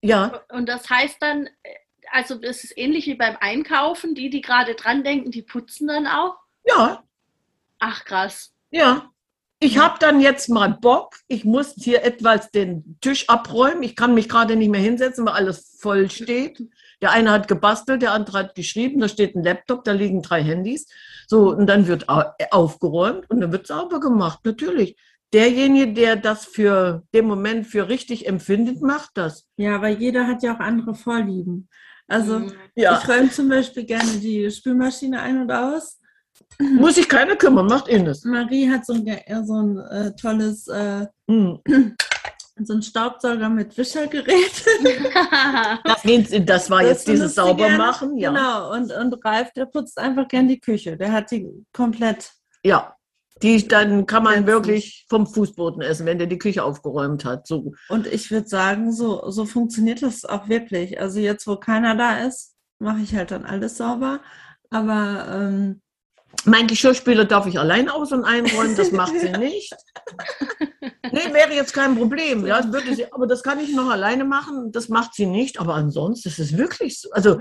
[SPEAKER 3] ja,
[SPEAKER 1] Und das heißt dann, äh, also das ist ähnlich wie beim Einkaufen, die, die gerade dran denken, die putzen dann auch.
[SPEAKER 3] ja,
[SPEAKER 1] Ach krass.
[SPEAKER 3] Ja, ich habe dann jetzt mal Bock. Ich muss hier etwas den Tisch abräumen. Ich kann mich gerade nicht mehr hinsetzen, weil alles voll steht. Der eine hat gebastelt, der andere hat geschrieben. Da steht ein Laptop, da liegen drei Handys. So, und dann wird au- aufgeräumt und dann wird sauber gemacht. Natürlich. Derjenige, der das für den Moment für richtig empfindet, macht das.
[SPEAKER 2] Ja, aber jeder hat ja auch andere Vorlieben. Also
[SPEAKER 1] Mhm.
[SPEAKER 3] Ja,
[SPEAKER 2] ich räume zum Beispiel gerne die Spülmaschine ein und aus.
[SPEAKER 3] muss sich keiner kümmern, macht Ines.
[SPEAKER 2] Marie hat so ein, so ein äh, tolles, äh,
[SPEAKER 3] Hm.
[SPEAKER 2] So ein Staubsauger mit Wischergerät.
[SPEAKER 3] Das, das war jetzt dieses
[SPEAKER 2] sie gerne.
[SPEAKER 3] Saubermachen, ja.
[SPEAKER 2] Genau, und, und Ralf, der putzt einfach gern die Küche. Der hat die komplett.
[SPEAKER 3] Ja. Die, dann kann man wirklich vom Fußboden essen, wenn der die Küche aufgeräumt hat. So.
[SPEAKER 2] Und ich würde sagen, so, so funktioniert das auch wirklich. Also jetzt, wo keiner da ist, mache ich halt dann alles sauber. Aber ähm,
[SPEAKER 3] Mein Geschirrspüler darf ich allein aus- und einräumen, das macht sie nicht. Nee, wäre jetzt kein Problem. Ja, das würde sie, aber das kann ich noch alleine machen. Das macht sie nicht. Aber ansonsten ist es wirklich so. Also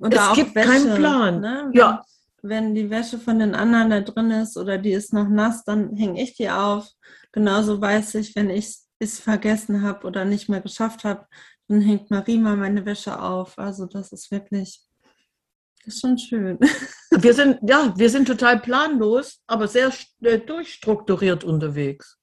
[SPEAKER 2] Und
[SPEAKER 3] es gibt keinen Plan.
[SPEAKER 2] Ne? Wenn,
[SPEAKER 3] Ja.
[SPEAKER 2] Wenn die Wäsche von den anderen da drin ist oder die ist noch nass, dann hänge ich die auf. Genauso weiß ich, wenn ich es vergessen habe oder nicht mehr geschafft habe, dann hängt Marima meine Wäsche auf. Also das ist wirklich, das ist schon schön.
[SPEAKER 3] Wir sind, ja, wir sind total planlos, aber sehr äh, durchstrukturiert unterwegs.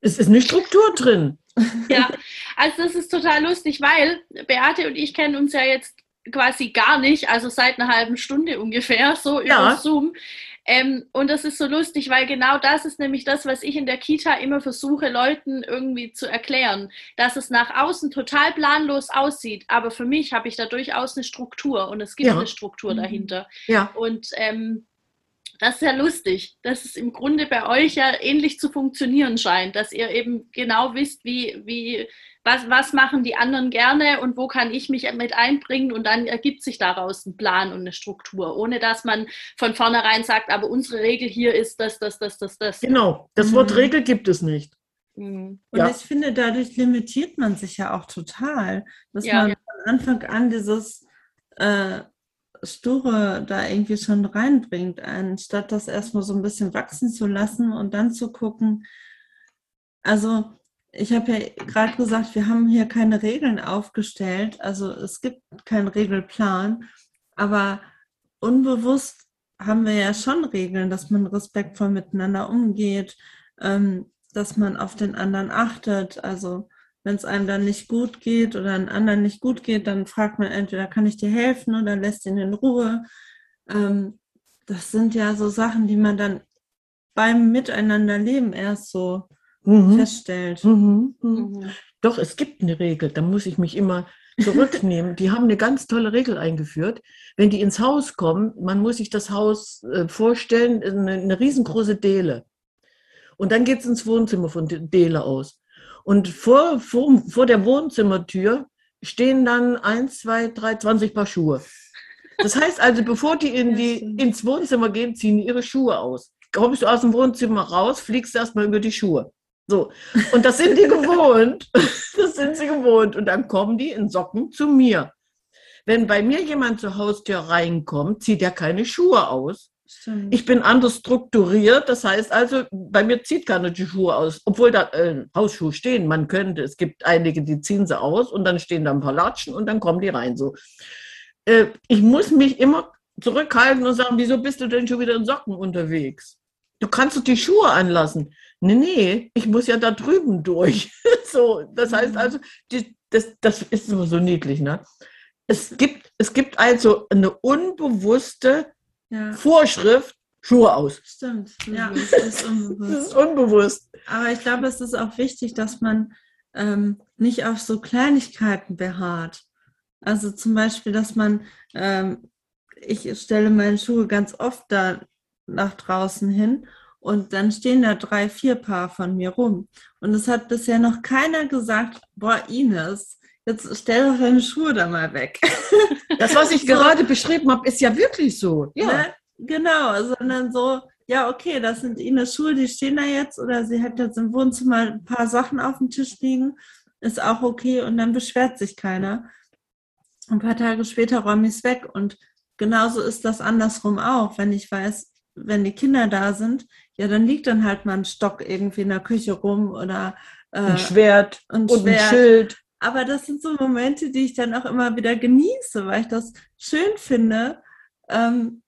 [SPEAKER 3] Es ist eine Struktur drin.
[SPEAKER 1] Ja, also das ist total lustig, weil Beate und ich kennen uns ja jetzt quasi gar nicht, also seit einer halben Stunde ungefähr, so über
[SPEAKER 3] Ja.
[SPEAKER 1] Zoom. Ähm, und das ist so lustig, weil genau das ist nämlich das, was ich in der Kita immer versuche, Leuten irgendwie zu erklären, dass es nach außen total planlos aussieht, aber für mich habe ich da durchaus eine Struktur und es gibt
[SPEAKER 3] Ja.
[SPEAKER 1] eine Struktur
[SPEAKER 2] Mhm.
[SPEAKER 1] dahinter.
[SPEAKER 3] Ja,
[SPEAKER 1] Und ähm, das ist ja lustig, dass es im Grunde bei euch ja ähnlich zu funktionieren scheint, dass ihr eben genau wisst, wie, wie, was, was machen die anderen gerne und wo kann ich mich mit einbringen und dann ergibt sich daraus ein Plan und eine Struktur, ohne dass man von vornherein sagt, aber unsere Regel hier ist das, das, das, das, das.
[SPEAKER 3] genau. Das
[SPEAKER 2] Mhm.
[SPEAKER 3] Wort Regel gibt es nicht.
[SPEAKER 1] Mhm.
[SPEAKER 2] Und
[SPEAKER 3] Ja.
[SPEAKER 2] ich finde, dadurch limitiert man sich ja auch total, dass
[SPEAKER 1] Ja.
[SPEAKER 2] man von Anfang an dieses äh, Sture da irgendwie schon reinbringt, anstatt das erstmal so ein bisschen wachsen zu lassen und dann zu gucken. Also, ich habe ja gerade gesagt, wir haben hier keine Regeln aufgestellt, also es gibt keinen Regelplan, aber unbewusst haben wir ja schon Regeln, dass man respektvoll miteinander umgeht, ähm, dass man auf den anderen achtet. Also wenn es einem dann nicht gut geht oder einem anderen nicht gut geht, dann fragt man entweder, kann ich dir helfen oder lässt ihn in Ruhe. Ähm, das sind ja so Sachen, die man dann beim Miteinanderleben erst so
[SPEAKER 3] Mhm.
[SPEAKER 2] feststellt.
[SPEAKER 3] Mhm. Mhm.
[SPEAKER 1] Mhm.
[SPEAKER 3] Doch, es gibt eine Regel, da muss ich mich immer zurücknehmen. Die haben eine ganz tolle Regel eingeführt. Wenn die ins Haus kommen, man muss sich das Haus äh, vorstellen, eine, eine riesengroße Dele. Und dann geht es ins Wohnzimmer von Dele aus. Und vor, vor, vor der Wohnzimmertür stehen dann eins, zwei, drei, 20 Paar Schuhe. Das heißt also, bevor die, in die ins Wohnzimmer gehen, ziehen die ihre Schuhe aus. Kommst du aus dem Wohnzimmer raus, fliegst erstmal über die Schuhe. So. Und das sind die gewohnt. Das sind sie gewohnt. Und dann kommen die in Socken zu mir. Wenn bei mir jemand zur Haustür reinkommt, zieht er keine Schuhe aus.
[SPEAKER 2] Stimmt.
[SPEAKER 3] Ich bin anders strukturiert. Das heißt also, bei mir zieht keiner die Schuhe aus. Obwohl da äh, Hausschuhe stehen. Man könnte, es gibt einige, die ziehen sie aus und dann stehen da ein paar Latschen und dann kommen die rein. So. Äh, ich muss mich immer zurückhalten und sagen, wieso bist du denn schon wieder in Socken unterwegs? Du kannst doch die Schuhe anlassen. Nee, nee, ich muss ja da drüben durch. so, das heißt
[SPEAKER 2] Mhm.
[SPEAKER 3] also, die, das, das ist immer so niedlich, ne? Es gibt, es gibt also eine unbewusste
[SPEAKER 2] ja,
[SPEAKER 3] Vorschrift, Schuhe aus.
[SPEAKER 2] stimmt. Ja, das ist
[SPEAKER 3] Das
[SPEAKER 2] unbewusst.
[SPEAKER 3] ist unbewusst.
[SPEAKER 2] Aber ich glaube, es ist auch wichtig, dass man ähm, nicht auf so Kleinigkeiten beharrt. Also zum Beispiel, dass man, ähm, ich stelle meine Schuhe ganz oft da nach draußen hin und dann stehen da drei, vier Paar von mir rum. Und es hat bisher noch keiner gesagt, boah, Ines, jetzt stell doch deine Schuhe da mal weg.
[SPEAKER 3] Das, was ich
[SPEAKER 2] So.
[SPEAKER 3] gerade beschrieben habe, ist ja wirklich so. Ja.
[SPEAKER 2] Ne? Genau, sondern so, ja, okay, das sind Ines Schuhe, die stehen da jetzt oder sie hat jetzt im Wohnzimmer ein paar Sachen auf dem Tisch liegen, ist auch okay und dann beschwert sich keiner. Ein paar Tage später räume ich es weg und genauso ist das andersrum auch, wenn ich weiß, wenn die Kinder da sind, ja, dann liegt dann halt mal ein Stock irgendwie in der Küche rum oder äh,
[SPEAKER 3] Ein Schwert
[SPEAKER 2] ein
[SPEAKER 3] und ein
[SPEAKER 2] Schwert.
[SPEAKER 3] Schild.
[SPEAKER 2] Aber das sind so Momente, die ich dann auch immer wieder genieße, weil ich das schön finde, ähm,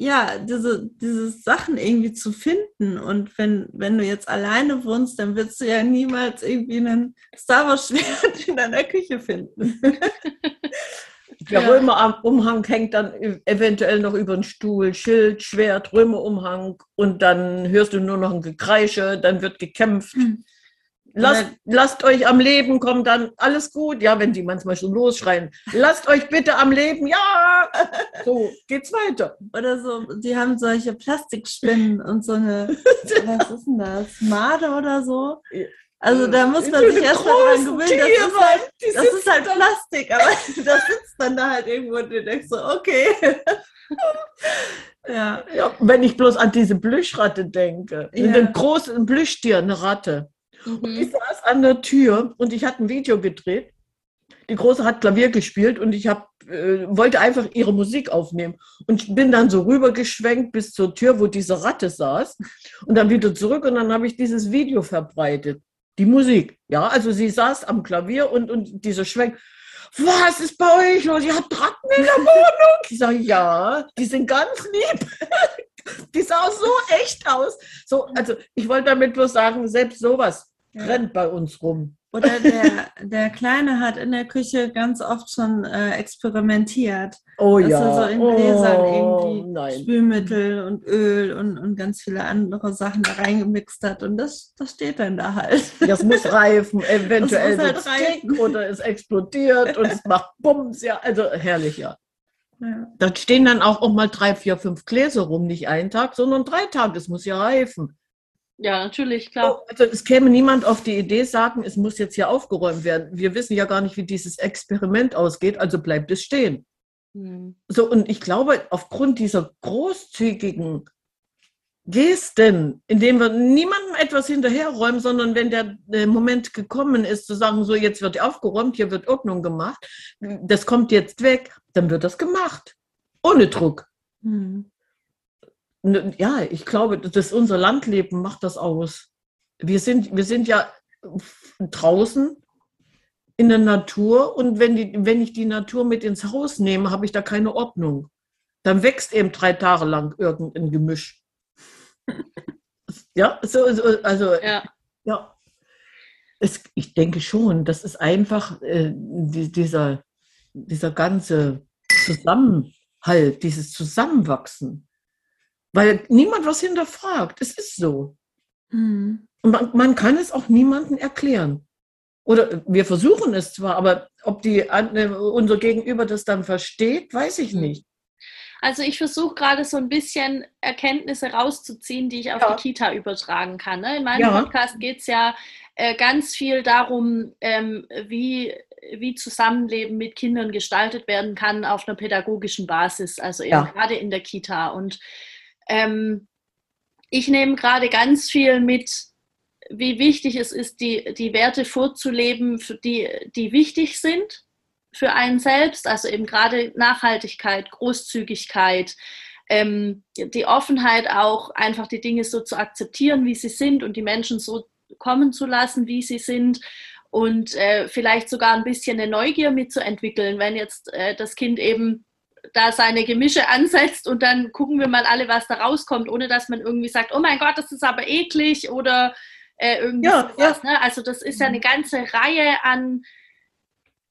[SPEAKER 2] ja, diese, diese Sachen irgendwie zu finden. Und wenn, wenn du jetzt alleine wohnst, dann wirst du ja niemals irgendwie einen Star Wars Schwert in deiner Küche finden.
[SPEAKER 3] Der
[SPEAKER 2] Ja.
[SPEAKER 3] Römerumhang hängt dann eventuell noch über den Stuhl, Schild, Schwert, Römerumhang und dann hörst du nur noch ein Gekreische, dann wird gekämpft.
[SPEAKER 2] Hm.
[SPEAKER 3] Lasst,
[SPEAKER 2] Oder-
[SPEAKER 3] lasst euch am Leben, kommt dann alles gut. Ja, wenn die manchmal schon losschreien, lasst euch bitte am Leben, ja. So geht's weiter.
[SPEAKER 2] Oder so, die haben solche Plastikspinnen und so eine, was ist denn das, Made oder so. Also da muss man sich erst mal dran gewöhnen. Das ist halt, das ist halt Plastik, aber das sitzt dann da halt irgendwo und du denkst so, okay.
[SPEAKER 3] ja. ja. Wenn ich bloß an diese Plüschratte denke, ja. ein großes Plüschtier, eine Ratte. Mhm. Und ich saß an der Tür und ich hatte ein Video gedreht. Die Große hat Klavier gespielt und ich hab, äh, wollte einfach ihre Musik aufnehmen. Und bin dann so rübergeschwenkt bis zur Tür, wo diese Ratte saß. Und dann wieder zurück und dann habe ich dieses Video verbreitet. Die Musik. Ja, also sie saß am Klavier und, und dieser Schwenk was ist bei euch los? Ihr habt Ratten in der Wohnung? Ich sage, ja, die sind ganz lieb. Die sah so echt aus. So, also ich wollte damit bloß sagen, selbst sowas ja. rennt bei uns rum.
[SPEAKER 2] Oder der, der Kleine hat in der Küche ganz oft schon äh, experimentiert.
[SPEAKER 3] Oh dass ja. Er
[SPEAKER 2] so in Gläsern oh, irgendwie nein. Spülmittel und Öl und, und ganz viele andere Sachen da reingemixt hat. Und das, das steht dann da halt.
[SPEAKER 3] Das muss reifen, eventuell muss halt reifen. oder es explodiert und es macht Bums. Ja, also herrlich, ja. Ja. Da stehen dann auch, auch mal drei, vier, fünf Gläser rum, nicht einen Tag, sondern drei Tage. Es muss ja reifen.
[SPEAKER 1] Ja, natürlich, klar.
[SPEAKER 3] Also es käme niemand auf die Idee, sagen, es muss jetzt hier aufgeräumt werden. Wir wissen ja gar nicht, wie dieses Experiment ausgeht, also bleibt es stehen. Hm. So, und ich glaube, aufgrund dieser großzügigen Gesten, indem wir niemandem etwas hinterherräumen, sondern wenn der Moment gekommen ist, zu sagen, so jetzt wird aufgeräumt, hier wird Ordnung gemacht, das kommt jetzt weg, dann wird das gemacht. Ohne Druck. Hm. Ja, ich glaube, dass unser Landleben macht das aus. Wir sind, wir sind ja draußen in der Natur und wenn, die, wenn ich die Natur mit ins Haus nehme, habe ich da keine Ordnung. Dann wächst eben drei Tage lang irgendein Gemisch. ja, so, so, also ja. ja. Es, ich denke schon, das ist einfach äh, die, dieser, dieser ganze Zusammenhalt, dieses Zusammenwachsen. Weil niemand was hinterfragt. Es ist so. Mhm. Und man, man, kann es auch niemandem erklären. Oder wir versuchen es zwar, aber ob die, äh, unser Gegenüber das dann versteht, weiß ich hm. nicht.
[SPEAKER 1] Also ich versuche gerade so ein bisschen Erkenntnisse rauszuziehen, die ich auf ja. die Kita übertragen kann. Ne? In meinem ja. Podcast geht es ja äh, ganz viel darum, ähm, wie, wie Zusammenleben mit Kindern gestaltet werden kann auf einer pädagogischen Basis, also eben ja. gerade in der Kita. Und ähm, ich nehme gerade ganz viel mit, wie wichtig es ist, die, die Werte vorzuleben, die, die wichtig sind für einen selbst, also eben gerade Nachhaltigkeit, Großzügigkeit, ähm, die Offenheit auch, einfach die Dinge so zu akzeptieren, wie sie sind und die Menschen so kommen zu lassen, wie sie sind und äh, vielleicht sogar ein bisschen eine Neugier mitzuentwickeln, wenn jetzt äh, das Kind eben da seine Gemische ansetzt und dann gucken wir mal alle, was da rauskommt, ohne dass man irgendwie sagt, oh mein Gott, das ist aber eklig oder äh, irgendwie ja, sowas. Ja. Ne? Also das ist ja eine ganze Reihe an,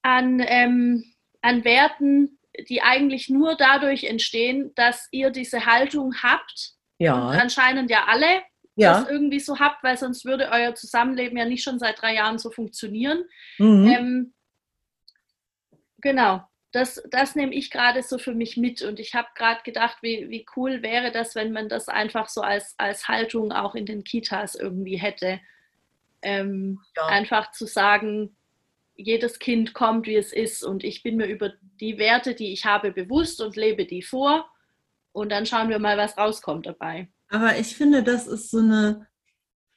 [SPEAKER 1] an, ähm, an Werten, die eigentlich nur dadurch entstehen, dass ihr diese Haltung habt. Ja. Und anscheinend ja alle ja. das irgendwie so habt, weil sonst würde euer Zusammenleben ja nicht schon seit drei Jahren so funktionieren. Mhm. Ähm, genau das, das nehme ich gerade so für mich mit. Und ich habe gerade gedacht, wie, wie cool wäre das, wenn man das einfach so als, als Haltung auch in den Kitas irgendwie hätte. Ähm, ja. Einfach zu sagen, jedes Kind kommt, wie es ist. Und ich bin mir über die Werte, die ich habe, bewusst und lebe die vor. Und dann schauen wir mal, was rauskommt dabei.
[SPEAKER 2] Aber ich finde, das ist so eine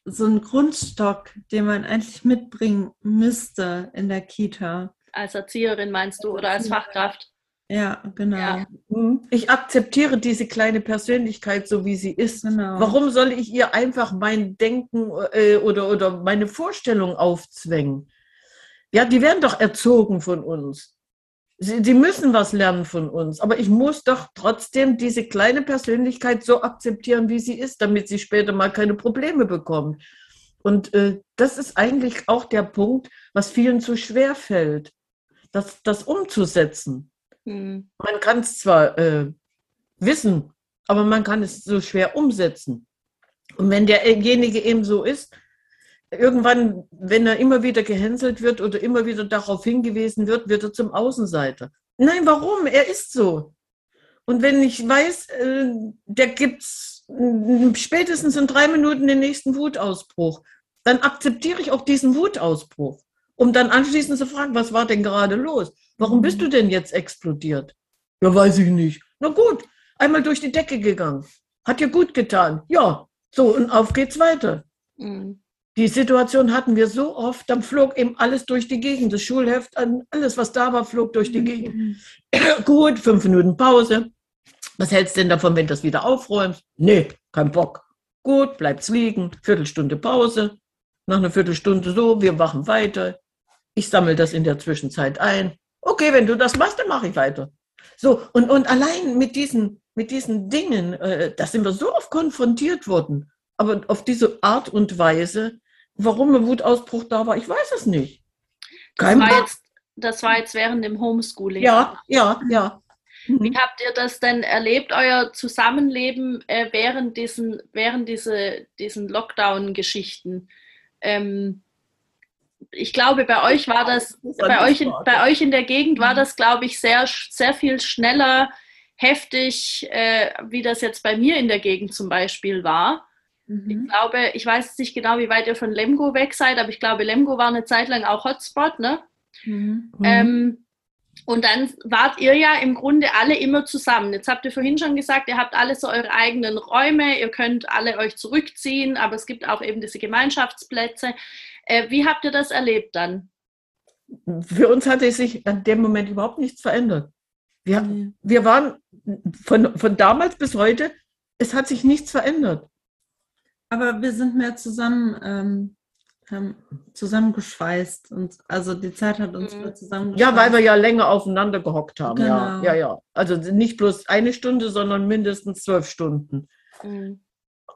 [SPEAKER 2] so ein Grundstock, den man eigentlich mitbringen müsste in der Kita
[SPEAKER 1] als Erzieherin meinst du oder als Fachkraft?
[SPEAKER 2] Ja, genau. Ja.
[SPEAKER 3] Mhm. Ich akzeptiere diese kleine Persönlichkeit so, wie sie ist. Genau. Warum soll ich ihr einfach mein Denken äh, oder, oder meine Vorstellung aufzwängen? Ja, die werden doch erzogen von uns. Sie, sie müssen was lernen von uns. Aber ich muss doch trotzdem diese kleine Persönlichkeit so akzeptieren, wie sie ist, damit sie später mal keine Probleme bekommt. Und äh, das ist eigentlich auch der Punkt, was vielen zu schwer fällt das, das umzusetzen. Mhm. Man kann es zwar äh, wissen, aber man kann es so schwer umsetzen. Und wenn derjenige eben so ist, irgendwann, wenn er immer wieder gehänselt wird oder immer wieder darauf hingewiesen wird, wird er zum Außenseiter. Nein, warum? Er ist so. Und wenn ich weiß, äh, der gibt spätestens in drei Minuten den nächsten Wutausbruch, dann akzeptiere ich auch diesen Wutausbruch, um dann anschließend zu fragen, was war denn gerade los? Warum bist du denn jetzt explodiert? Ja, weiß ich nicht. Na gut, einmal durch die Decke gegangen. Hat dir gut getan. Ja, so, und auf geht's weiter. Mhm. Die Situation hatten wir so oft, dann flog eben alles durch die Gegend. Das Schulheft, alles, was da war, flog durch die Gegend. Gut, fünf Minuten Pause. Was hältst du denn davon, wenn du das wieder aufräumst? Nee, kein Bock. Gut, bleibt's liegen. Viertelstunde Pause. Nach einer Viertelstunde so, wir wachen weiter. Ich sammle das in der Zwischenzeit ein. Okay, wenn du das machst, dann mache ich weiter. So, und, und allein mit diesen, mit diesen Dingen, äh, da sind wir so oft konfrontiert worden. Aber auf diese Art und Weise, warum ein Wutausbruch da war, ich weiß es nicht.
[SPEAKER 1] Kein das, war jetzt, das war jetzt während dem Homeschooling.
[SPEAKER 3] Ja, ja, ja.
[SPEAKER 1] Wie habt ihr das denn erlebt, euer Zusammenleben äh, während diesen, während diese, diesen Lockdown-Geschichten? Ähm, ich glaube, bei euch war das, bei euch, in, bei euch in der Gegend war mhm. das, glaube ich, sehr, sehr viel schneller heftig, äh, wie das jetzt bei mir in der Gegend zum Beispiel war. Mhm. Ich glaube, ich weiß nicht genau, wie weit ihr von Lemgo weg seid, aber ich glaube, Lemgo war eine Zeit lang auch Hotspot, ne? Mhm. Ähm, und dann wart ihr ja im Grunde alle immer zusammen. Jetzt habt ihr vorhin schon gesagt, ihr habt alle so eure eigenen Räume, ihr könnt alle euch zurückziehen, aber es gibt auch eben diese Gemeinschaftsplätze. Äh, wie habt ihr das erlebt dann?
[SPEAKER 3] Für uns hatte sich an dem Moment überhaupt nichts verändert. Wir, mhm. wir waren von, von damals bis heute, es hat sich nichts verändert.
[SPEAKER 2] Aber wir sind mehr zusammen ähm, haben zusammengeschweißt und also die Zeit hat uns mhm. zusammengeschweißt.
[SPEAKER 3] Ja, weil wir ja länger aufeinander gehockt haben. Genau. Ja, ja, ja. Also nicht bloß eine Stunde, sondern mindestens zwölf Stunden. Mhm.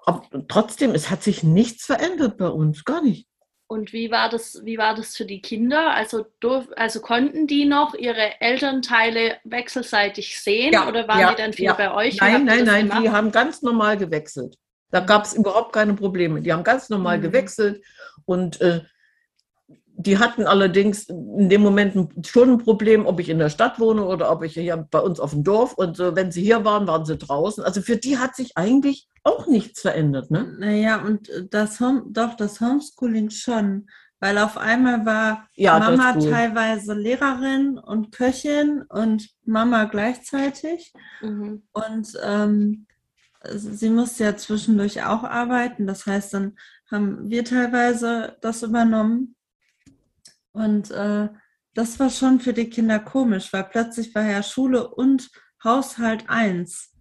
[SPEAKER 3] Aber trotzdem, es hat sich nichts verändert bei uns, gar nicht.
[SPEAKER 1] Und wie war das, wie war das für die Kinder? Also, durf, also konnten die noch ihre Elternteile wechselseitig sehen ja, oder waren ja, die dann viel ja. bei euch?
[SPEAKER 3] Nein, nein, nein, gemacht? die haben ganz normal gewechselt. Da gab es überhaupt keine Probleme. Die haben ganz normal mhm. gewechselt und äh, die hatten allerdings in dem Moment schon ein Problem, ob ich in der Stadt wohne oder ob ich hier bei uns auf dem Dorf. Und äh, wenn sie hier waren, waren sie draußen. Also für die hat sich eigentlich auch nichts verändert. Ne?
[SPEAKER 2] Naja, und das Home, doch, das Homeschooling schon. Weil auf einmal war ja, Mama cool. teilweise Lehrerin und Köchin und Mama gleichzeitig. Mhm. Und ähm, sie musste ja zwischendurch auch arbeiten. Das heißt, dann haben wir teilweise das übernommen. Und äh, das war schon für die Kinder komisch, weil plötzlich war ja Schule und Haushalt eins.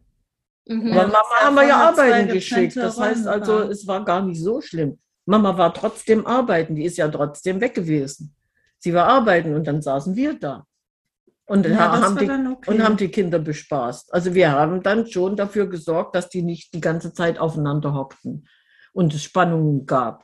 [SPEAKER 3] Mhm. Aber Mama haben wir ja arbeiten geschickt. Das heißt also, es war gar nicht so schlimm. Mama war trotzdem arbeiten, die ist ja trotzdem weg gewesen. Sie war arbeiten und dann saßen wir da. Und, ja, haben die, okay. und haben die Kinder bespaßt. Also wir haben dann schon dafür gesorgt, dass die nicht die ganze Zeit aufeinander hockten und es Spannungen gab.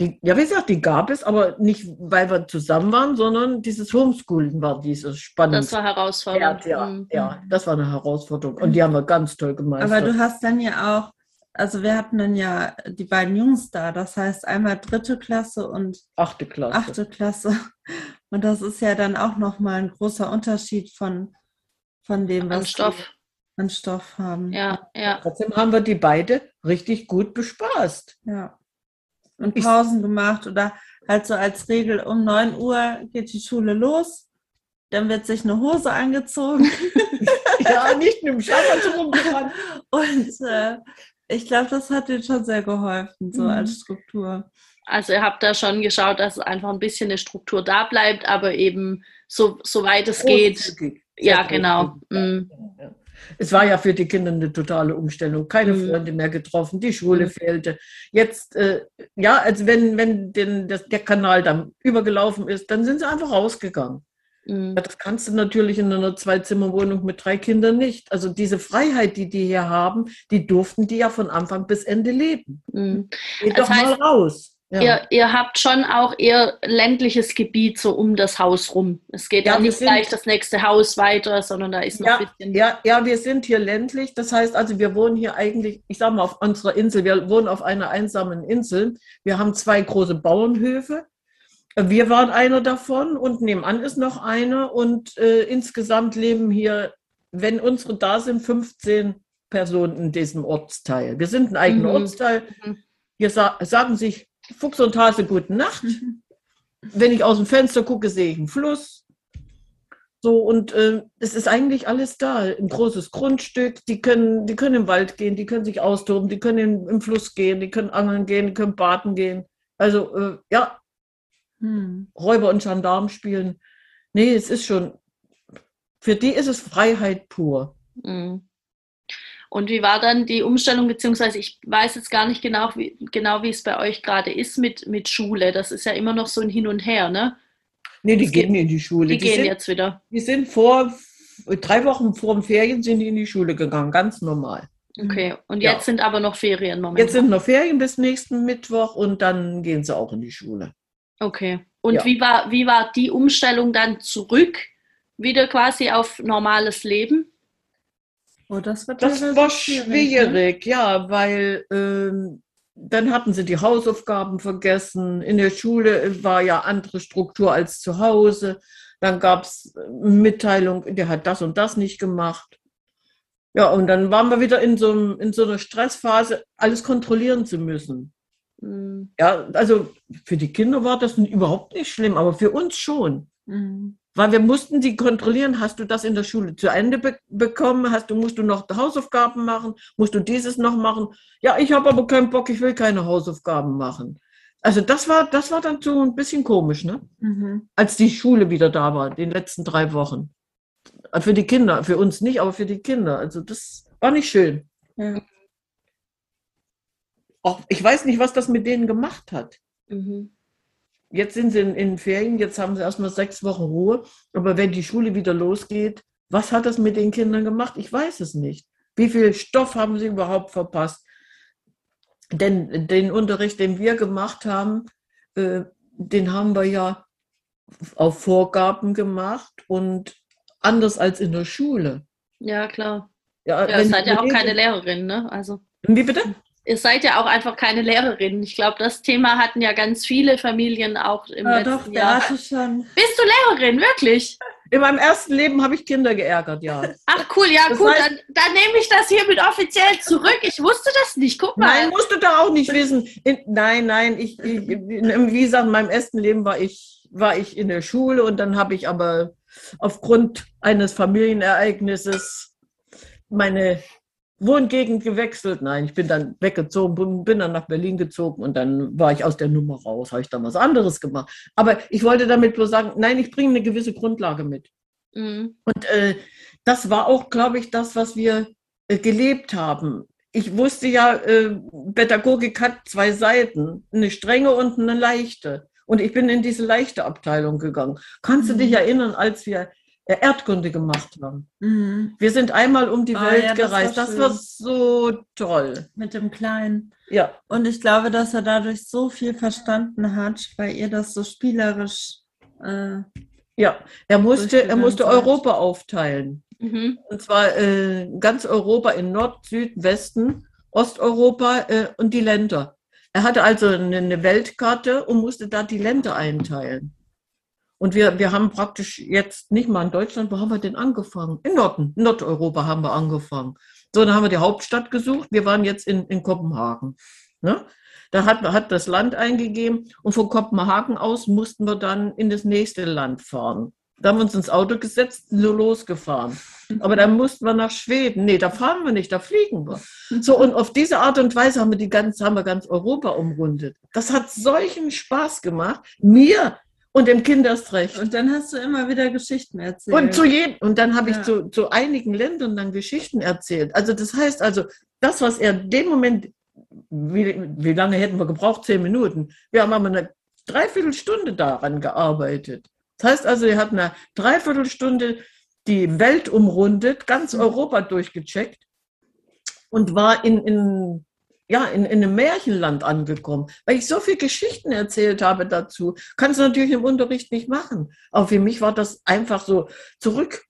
[SPEAKER 3] Die, ja, wie gesagt, die gab es, aber nicht, weil wir zusammen waren, sondern dieses Homeschooling war dieses Spannende.
[SPEAKER 1] Das war herausfordernd.
[SPEAKER 3] Ja, mhm. ja, das war eine Herausforderung. Und die haben wir ganz toll gemeistert.
[SPEAKER 2] Aber du hast dann ja auch, also wir hatten dann ja die beiden Jungs da, das heißt einmal dritte Klasse und
[SPEAKER 3] achte Klasse.
[SPEAKER 2] Achte Klasse. Und das ist ja dann auch nochmal ein großer Unterschied von, von dem,
[SPEAKER 1] was. An Stoff
[SPEAKER 2] an Stoff haben.
[SPEAKER 1] Ja, ja.
[SPEAKER 3] Trotzdem haben wir die beide richtig gut bespaßt.
[SPEAKER 2] Ja. Und Pausen ich, gemacht oder halt so als Regel um 9 Uhr geht die Schule los. Dann wird sich eine Hose angezogen.
[SPEAKER 3] ja, nicht mit dem Schlafanzug rumgefahren.
[SPEAKER 2] Und äh, ich glaube, das hat dir schon sehr geholfen, so mhm. als Struktur.
[SPEAKER 1] Also ihr habt da schon geschaut, dass einfach ein bisschen eine Struktur da bleibt, aber eben so, so weit es geht. Ja, genau. Mhm.
[SPEAKER 3] Es war ja für die Kinder eine totale Umstellung. Keine mhm. Freunde mehr getroffen, die Schule mhm. fehlte. Jetzt, äh, ja, als wenn, wenn den, das, der Kanal dann übergelaufen ist, dann sind sie einfach rausgegangen. Mhm. Das kannst du natürlich in einer Zwei-Zimmer-Wohnung mit drei Kindern nicht. Also diese Freiheit, die die hier haben, die durften die ja von Anfang bis Ende leben. Mhm. Geht das doch heißt, mal raus.
[SPEAKER 1] Ja. Ihr, ihr, habt schon auch eher ländliches Gebiet so um das Haus rum. Es geht ja, nicht sind, gleich das nächste Haus weiter, sondern da ist noch
[SPEAKER 3] ja,
[SPEAKER 1] ein bisschen.
[SPEAKER 3] Ja, ja, wir sind hier ländlich. Das heißt also, wir wohnen hier eigentlich, ich sage mal, auf unserer Insel. Wir wohnen auf einer einsamen Insel. Wir haben zwei große Bauernhöfe. Wir waren einer davon und nebenan ist noch einer. Und äh, insgesamt leben hier, wenn unsere da sind, 15 Personen in diesem Ortsteil. Wir sind ein eigener mhm. Ortsteil. Mhm. Hier sa sagen sich Fuchs und Hase, gute Nacht. Wenn ich aus dem Fenster gucke, sehe ich einen Fluss. So, und äh, es ist eigentlich alles da. Ein großes Grundstück, die können, die können im Wald gehen, die können sich austoben, die können in, im Fluss gehen, die können angeln gehen, die können baden gehen. Also, äh, ja,
[SPEAKER 2] Hm.
[SPEAKER 3] Räuber und Gendarm spielen. Nee, es ist schon, für die ist es Freiheit pur.
[SPEAKER 1] Mhm. Und wie war dann die Umstellung, beziehungsweise ich weiß jetzt gar nicht genau, wie, genau, wie es bei euch gerade ist mit, mit Schule. Das ist ja immer noch so ein Hin und Her, ne?
[SPEAKER 3] Nee, die
[SPEAKER 1] Es
[SPEAKER 3] gehen
[SPEAKER 1] geht-
[SPEAKER 3] in die Schule.
[SPEAKER 1] Die, gehen
[SPEAKER 3] sind,
[SPEAKER 1] jetzt wieder.
[SPEAKER 3] Die sind vor, drei Wochen vor den Ferien sind die in die Schule gegangen, ganz normal.
[SPEAKER 1] Okay. Und
[SPEAKER 3] Ja.
[SPEAKER 1] jetzt sind aber noch Ferien momentan.
[SPEAKER 3] Jetzt sind noch Ferien bis nächsten Mittwoch und dann gehen sie auch in die Schule.
[SPEAKER 1] Okay. Und
[SPEAKER 3] Ja.
[SPEAKER 1] wie war, wie war die Umstellung dann zurück, wieder quasi auf normales Leben?
[SPEAKER 2] Oh, das war,
[SPEAKER 3] Das
[SPEAKER 2] teilweise
[SPEAKER 3] war
[SPEAKER 2] Ne?
[SPEAKER 3] schwierig, ja, weil ähm, dann hatten sie die Hausaufgaben vergessen. In der Schule war ja andere Struktur als zu Hause. Dann gab es Mitteilung, der hat das und das nicht gemacht. Ja, und dann waren wir wieder in so, einem- in so einer Stressphase, alles kontrollieren zu müssen.
[SPEAKER 1] Hm,
[SPEAKER 3] Ja, also für die Kinder war das überhaupt nicht schlimm, aber für uns schon.
[SPEAKER 2] Mhm.
[SPEAKER 3] Weil wir mussten die kontrollieren, hast du das in der Schule zu Ende be bekommen, hast du, musst du noch Hausaufgaben machen, musst du dieses noch machen. Ja, ich habe aber keinen Bock, ich will keine Hausaufgaben machen. Also das war, das war dann so ein bisschen komisch, ne?
[SPEAKER 2] Mhm.
[SPEAKER 3] Als die Schule wieder da war, die letzten drei Wochen. Für die Kinder, für uns nicht, aber für die Kinder. Also das war nicht schön.
[SPEAKER 2] Ja.
[SPEAKER 3] Auch, ich weiß nicht, was das mit denen gemacht hat.
[SPEAKER 1] mhm.
[SPEAKER 3] Jetzt sind sie in, in Ferien, jetzt haben sie erstmal sechs Wochen Ruhe. Aber wenn die Schule wieder losgeht, was hat das mit den Kindern gemacht? Ich weiß es nicht. Wie viel Stoff haben sie überhaupt verpasst? Denn den Unterricht, den wir gemacht haben, äh, den haben wir ja auf Vorgaben gemacht und anders als in der Schule.
[SPEAKER 1] Ja, klar.
[SPEAKER 3] Ja,
[SPEAKER 1] Ja, seid ja auch keine Lehrerin, ne? Also.
[SPEAKER 3] Wie bitte?
[SPEAKER 1] Ihr seid ja auch einfach keine Lehrerin. Ich glaube, das Thema hatten ja ganz viele Familien auch im
[SPEAKER 2] Ja,
[SPEAKER 1] letzten
[SPEAKER 2] doch,
[SPEAKER 1] Jahr.
[SPEAKER 2] Beate schon.
[SPEAKER 1] Bist du Lehrerin, wirklich?
[SPEAKER 3] In meinem ersten Leben habe ich Kinder geärgert, ja.
[SPEAKER 1] Ach cool, ja
[SPEAKER 3] Das
[SPEAKER 1] gut,
[SPEAKER 3] heißt-
[SPEAKER 1] dann, dann nehme ich das hiermit offiziell zurück. Ich wusste das nicht. Guck mal.
[SPEAKER 3] Nein, musst du da auch nicht wissen. In, nein, nein, ich, ich, wie gesagt, in meinem ersten Leben war ich, war ich in der Schule und dann habe ich aber aufgrund eines Familienereignisses meine Wohngegend gewechselt. Nein, ich bin dann weggezogen, bin- dann nach Berlin gezogen und dann war ich aus der Nummer raus, habe ich dann was anderes gemacht. Aber ich wollte damit bloß sagen, nein, ich bringe eine gewisse Grundlage mit.
[SPEAKER 1] Mhm.
[SPEAKER 3] Und äh, das war auch, glaube ich, das, was wir äh, gelebt haben. Ich wusste ja, äh, Pädagogik hat zwei Seiten, eine strenge und eine leichte. Und ich bin in diese leichte Abteilung gegangen. Kannst du
[SPEAKER 2] Mhm.
[SPEAKER 3] dich erinnern, als wir Erdkunde gemacht haben?
[SPEAKER 2] Mhm.
[SPEAKER 3] Wir sind einmal um die
[SPEAKER 2] Ah,
[SPEAKER 3] Welt
[SPEAKER 2] ja, das war
[SPEAKER 3] gereist. Das war so toll.
[SPEAKER 2] Mit dem Kleinen.
[SPEAKER 3] Ja,
[SPEAKER 2] Und ich glaube, dass er dadurch so viel verstanden hat, weil ihr das so spielerisch. Äh,
[SPEAKER 3] ja. Er musste, er musste
[SPEAKER 2] seid.
[SPEAKER 3] Europa aufteilen.
[SPEAKER 1] Mhm.
[SPEAKER 3] Und zwar äh, ganz Europa in Nord, Süd, Westen, Osteuropa äh, und die Länder. Er hatte also eine, eine Weltkarte und musste da die Länder einteilen. Und wir, wir haben praktisch jetzt nicht mal in Deutschland, wo haben wir denn angefangen? In Norden, Nordeuropa haben wir angefangen. So, dann haben wir die Hauptstadt gesucht. Wir waren jetzt in, in Kopenhagen. Ne? Da hat, hat das Land eingegeben und von Kopenhagen aus mussten wir dann in das nächste Land fahren. Da haben wir uns ins Auto gesetzt, so losgefahren. Aber dann mussten wir nach Schweden. Nee, da fahren wir nicht, da fliegen wir. So, und auf diese Art und Weise haben wir die ganz, haben wir ganz Europa umrundet. Das hat solchen Spaß gemacht. Mir und dem Kind erst recht.
[SPEAKER 2] und dann hast du immer wieder Geschichten erzählt.
[SPEAKER 3] Und zu jedem, und dann habe ich
[SPEAKER 2] Ja.
[SPEAKER 3] zu, zu einigen Ländern dann Geschichten erzählt. Also das heißt also, das, was er in dem Moment, wie, wie lange hätten wir gebraucht? Zehn Minuten. Wir haben aber eine Dreiviertelstunde daran gearbeitet. Das heißt also, er hat eine Dreiviertelstunde die Welt umrundet, ganz
[SPEAKER 2] Mhm.
[SPEAKER 3] Europa durchgecheckt und war in, in, ja, in, in einem Märchenland angekommen. Weil ich so viele Geschichten erzählt habe dazu, kannst du natürlich im Unterricht nicht machen. Aber für mich war das einfach so zurück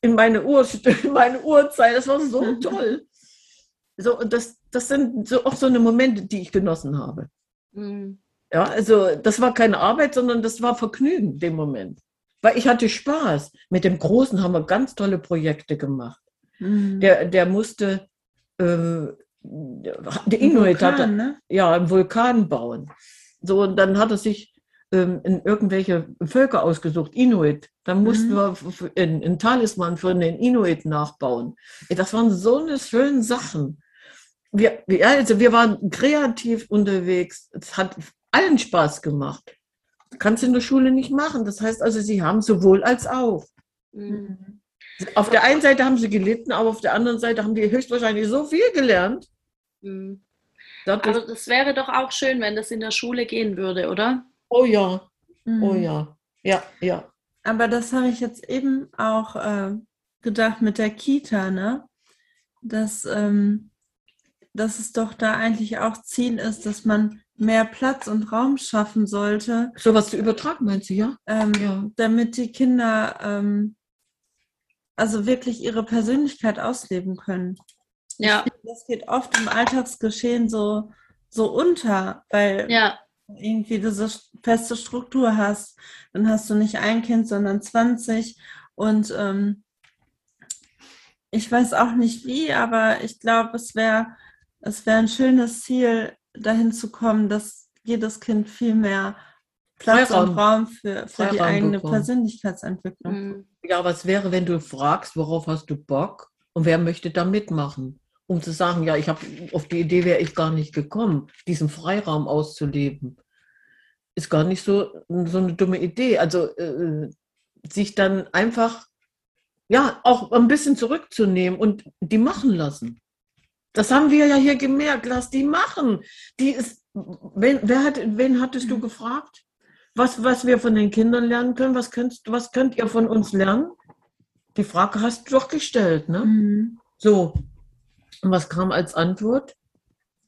[SPEAKER 3] in meine, Ur, in meine Urzeit. Das war so toll. So, und das, das sind so, auch so eine Momente, die ich genossen habe.
[SPEAKER 1] Mhm.
[SPEAKER 3] Ja, also das war keine Arbeit, sondern das war Vergnügen dem Moment. Weil ich hatte Spaß. Mit dem Großen haben wir ganz tolle Projekte gemacht.
[SPEAKER 2] Mhm.
[SPEAKER 3] Der, der musste, äh, der Inuit
[SPEAKER 2] Vulkan,
[SPEAKER 3] hatte,
[SPEAKER 2] ne?
[SPEAKER 3] ja, einen Vulkan bauen. So, und dann hat er sich ähm, in irgendwelche Völker ausgesucht, Inuit. Dann mussten mhm. wir einen Talisman für den Inuit nachbauen. Das waren so eine schöne Sachen. Wir, wir, also wir waren kreativ unterwegs. Es hat allen Spaß gemacht. kannst du in der Schule nicht machen. Das heißt also, sie haben sowohl als auch. Mhm. Auf der einen Seite haben sie gelitten, aber auf der anderen Seite haben die höchstwahrscheinlich so viel gelernt.
[SPEAKER 1] Mhm. Also das wäre doch auch schön, wenn das in der Schule gehen würde, oder?
[SPEAKER 3] Oh ja, mhm. oh ja, ja, ja.
[SPEAKER 2] Aber das habe ich jetzt eben auch äh, gedacht mit der Kita, ne? Dass, ähm, dass es doch da eigentlich auch Ziel ist, dass man mehr Platz und Raum schaffen sollte.
[SPEAKER 3] So was zu übertragen, meinst du, ja?
[SPEAKER 2] Ähm, ja. Damit die Kinder ähm, also wirklich ihre Persönlichkeit ausleben können.
[SPEAKER 1] Ja.
[SPEAKER 2] Finde, das geht oft im Alltagsgeschehen so, so unter, weil
[SPEAKER 1] ja.
[SPEAKER 2] irgendwie diese feste Struktur hast. Dann hast du nicht ein Kind, sondern 20. Und ähm, ich weiß auch nicht wie, aber ich glaube, es wäre es wär ein schönes Ziel, dahin zu kommen, dass jedes Kind viel mehr Platz Freiraum. und Raum für, für die eigene bekommen. Persönlichkeitsentwicklung.
[SPEAKER 3] Mhm. Ja, was wäre, wenn du fragst, worauf hast du Bock und wer möchte da mitmachen? Um zu sagen, ja, ich habe auf die Idee wäre ich gar nicht gekommen, diesen Freiraum auszuleben. Ist gar nicht so, so eine dumme Idee. Also äh, sich dann einfach ja auch ein bisschen zurückzunehmen und die machen lassen. Das haben wir ja hier gemerkt. Lass die machen. Die ist, wen, wer hat, wen hattest du mhm. gefragt? Was, was wir von den Kindern lernen können. Was könnt, was könnt ihr von uns lernen? Die Frage hast du doch gestellt, ne? Mhm. So. Und was kam als Antwort?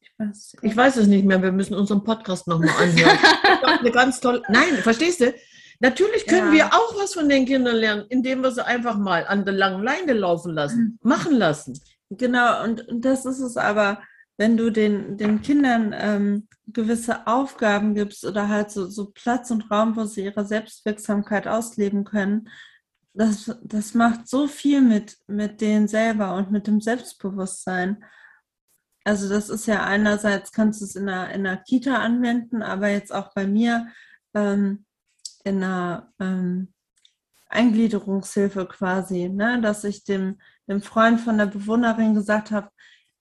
[SPEAKER 3] Ich weiß, ich weiß es nicht mehr. Wir müssen unseren Podcast nochmal anhören. eine ganz tolle. Nein, verstehst du? Natürlich können ja. wir auch was von den Kindern lernen, indem wir sie einfach mal an der langen Leine laufen lassen, mhm. machen lassen.
[SPEAKER 2] Genau, und, und das ist es aber wenn du den, den Kindern ähm, gewisse Aufgaben gibst oder halt so, so Platz und Raum, wo sie ihre Selbstwirksamkeit ausleben können, das, das macht so viel mit, mit denen selber und mit dem Selbstbewusstsein. Also das ist ja einerseits, kannst du es in einer, in einer Kita anwenden, aber jetzt auch bei mir ähm, in einer ähm, Eingliederungshilfe quasi, ne? dass ich dem, dem Freund von der Bewohnerin gesagt habe,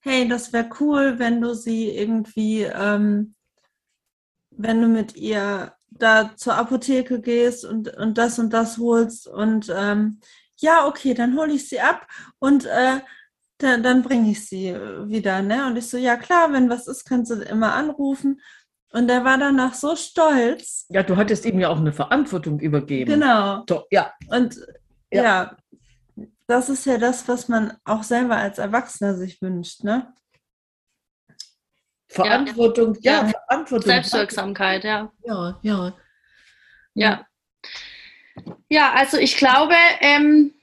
[SPEAKER 2] hey, das wäre cool, wenn du sie irgendwie, ähm, wenn du mit ihr da zur Apotheke gehst und, und das und das holst und ähm, ja, okay, dann hole ich sie ab und äh, dann, dann bringe ich sie wieder. Ne? Und ich so, ja klar, wenn was ist, kannst du immer anrufen. Und er war danach so stolz.
[SPEAKER 3] Ja, du hattest ihm ja auch eine Verantwortung übergeben.
[SPEAKER 2] Genau.
[SPEAKER 3] So, ja.
[SPEAKER 2] Und ja. ja, das ist ja das, was man auch selber als Erwachsener sich wünscht, ne?
[SPEAKER 3] Verantwortung, ja,
[SPEAKER 1] ja Verantwortung. Selbstwirksamkeit, ja.
[SPEAKER 3] Ja, ja.
[SPEAKER 1] Ja. Ja, also ich glaube, ähm,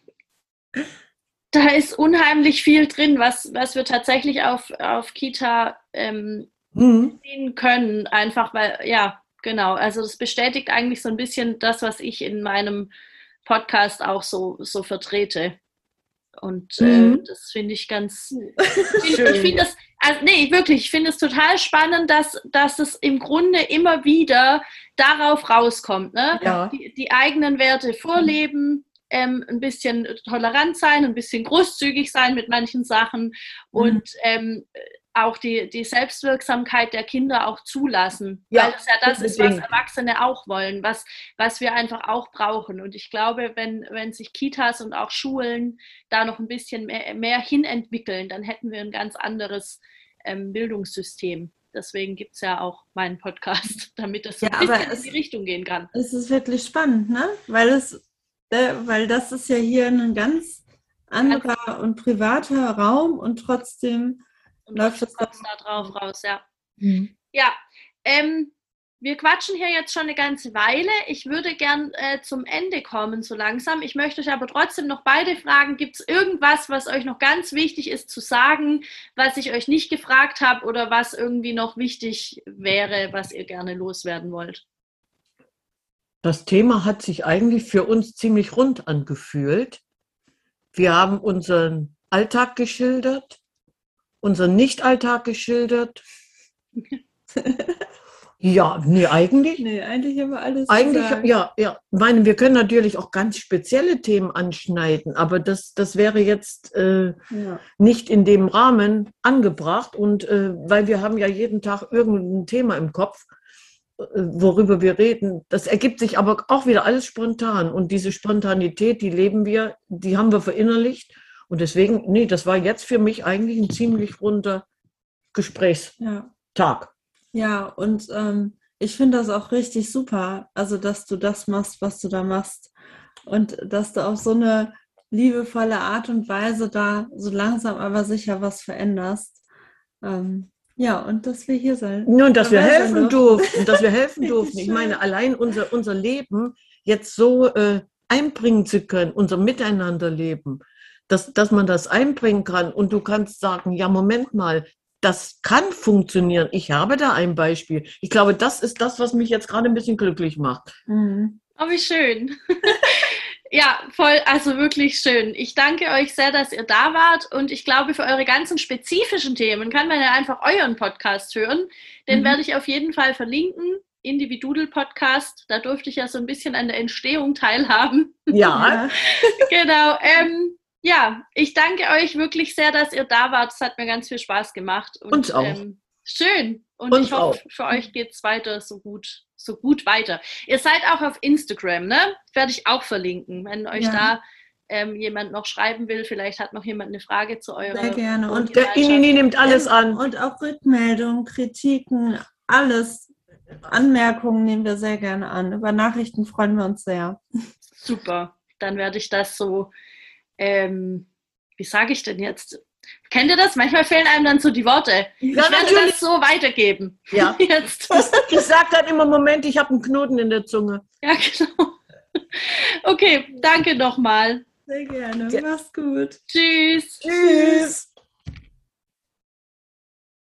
[SPEAKER 1] da ist unheimlich viel drin, was, was wir tatsächlich auf, auf Kita ähm, mhm. sehen können. Einfach weil, ja, genau. Also das bestätigt eigentlich so ein bisschen das, was ich in meinem Podcast auch so, so vertrete. Und äh, mhm. äh, das finde ich ganz. Find, ich finde das, also nee, wirklich, ich finde es total spannend, dass, dass es im Grunde immer wieder darauf rauskommt, ne?
[SPEAKER 3] Ja.
[SPEAKER 1] Die, die eigenen Werte vorleben, ähm, ein bisschen tolerant sein, ein bisschen großzügig sein mit manchen Sachen mhm. und ähm, auch die, die Selbstwirksamkeit der Kinder auch zulassen. Ja, weil das ja das ist, was Erwachsene auch wollen, was, was wir einfach auch brauchen. Und ich glaube, wenn, wenn sich Kitas und auch Schulen da noch ein bisschen mehr, mehr hinentwickeln, dann hätten wir ein ganz anderes ähm, Bildungssystem. Deswegen gibt es ja auch meinen Podcast, damit es so ja, ein bisschen in die Richtung gehen kann.
[SPEAKER 2] Es ist wirklich spannend, ne? Weil es, äh, weil das ist ja hier ein ganz anderer und privater Raum und trotzdem
[SPEAKER 1] und läuft das da drauf raus, ja. Mhm. Ja, ähm, wir quatschen hier jetzt schon eine ganze Weile. Ich würde gern äh, zum Ende kommen, so langsam. Ich möchte euch aber trotzdem noch beide fragen. Gibt es irgendwas, was euch noch ganz wichtig ist zu sagen, was ich euch nicht gefragt habe oder was irgendwie noch wichtig wäre, was ihr gerne loswerden wollt?
[SPEAKER 3] Das Thema hat sich eigentlich für uns ziemlich rund angefühlt. Wir haben unseren Alltag geschildert unseren Nicht-Alltag geschildert. Ja, nee, eigentlich.
[SPEAKER 2] Nee, eigentlich haben wir alles
[SPEAKER 3] Eigentlich,
[SPEAKER 2] gesagt.
[SPEAKER 3] ja, ja. Ich meine, wir können natürlich auch ganz spezielle Themen anschneiden, aber das, das wäre jetzt äh,
[SPEAKER 2] Ja.
[SPEAKER 3] nicht in dem Rahmen angebracht und äh, weil wir haben ja jeden Tag irgendein Thema im Kopf, äh, worüber wir reden. Das ergibt sich aber auch wieder alles spontan und diese Spontanität, die leben wir, die haben wir verinnerlicht und deswegen, nee, das war jetzt für mich eigentlich ein ziemlich runder Gesprächstag.
[SPEAKER 2] Ja. Ja, und ähm, ich finde das auch richtig super, also dass du das machst, was du da machst. Und dass du auf so eine liebevolle Art und Weise da so langsam aber sicher was veränderst. Ähm, ja, und dass wir hier sein.
[SPEAKER 3] Nun, dass wir helfen
[SPEAKER 2] durften.
[SPEAKER 3] dass wir helfen durften. Ich meine, allein unser, unser Leben jetzt so äh, einbringen zu können, unser Miteinanderleben, dass, dass man das einbringen kann und du kannst sagen, ja, Moment mal, das kann funktionieren. Ich habe da ein Beispiel. Ich glaube, das ist das, was mich jetzt gerade ein bisschen glücklich macht.
[SPEAKER 2] Mhm.
[SPEAKER 1] Oh, wie schön. ja, voll, also wirklich schön. Ich danke euch sehr, dass ihr da wart und ich glaube, für eure ganzen spezifischen Themen kann man ja einfach euren Podcast hören. Den
[SPEAKER 2] Mhm.
[SPEAKER 1] werde ich auf jeden Fall verlinken. Individudel Podcast, da durfte ich ja so ein bisschen an der Entstehung teilhaben.
[SPEAKER 3] Ja,
[SPEAKER 1] genau. Ähm, ja, ich danke euch wirklich sehr, dass ihr da wart. Es hat mir ganz viel Spaß gemacht. Und,
[SPEAKER 3] Uns auch.
[SPEAKER 1] Ähm, schön. Und
[SPEAKER 3] Uns
[SPEAKER 1] ich hoffe, für euch geht es weiter so gut, so gut weiter. Ihr seid auch auf Instagram, ne? Werde ich auch verlinken. Wenn euch
[SPEAKER 2] Ja.
[SPEAKER 1] da ähm, jemand noch schreiben will, vielleicht hat noch jemand eine Frage zu eurer.
[SPEAKER 2] Sehr gerne. Und
[SPEAKER 3] der Inini nimmt alles an.
[SPEAKER 2] Und auch Rückmeldungen, Kritiken, alles. Anmerkungen nehmen wir sehr gerne an. Über Nachrichten freuen wir uns sehr.
[SPEAKER 1] Super. Dann werde ich das so, ähm, wie sage ich denn jetzt? Kennt ihr das? Manchmal fehlen einem dann so die Worte.
[SPEAKER 3] Ja,
[SPEAKER 1] ich werde
[SPEAKER 3] natürlich.
[SPEAKER 1] das so weitergeben.
[SPEAKER 3] Ja.
[SPEAKER 1] Jetzt.
[SPEAKER 3] Ich sage dann immer, Moment, ich habe einen Knoten in der Zunge.
[SPEAKER 1] Ja, genau. Okay, danke nochmal.
[SPEAKER 2] Sehr gerne.
[SPEAKER 3] Ja.
[SPEAKER 2] Mach's gut.
[SPEAKER 1] Tschüss.
[SPEAKER 3] Tschüss.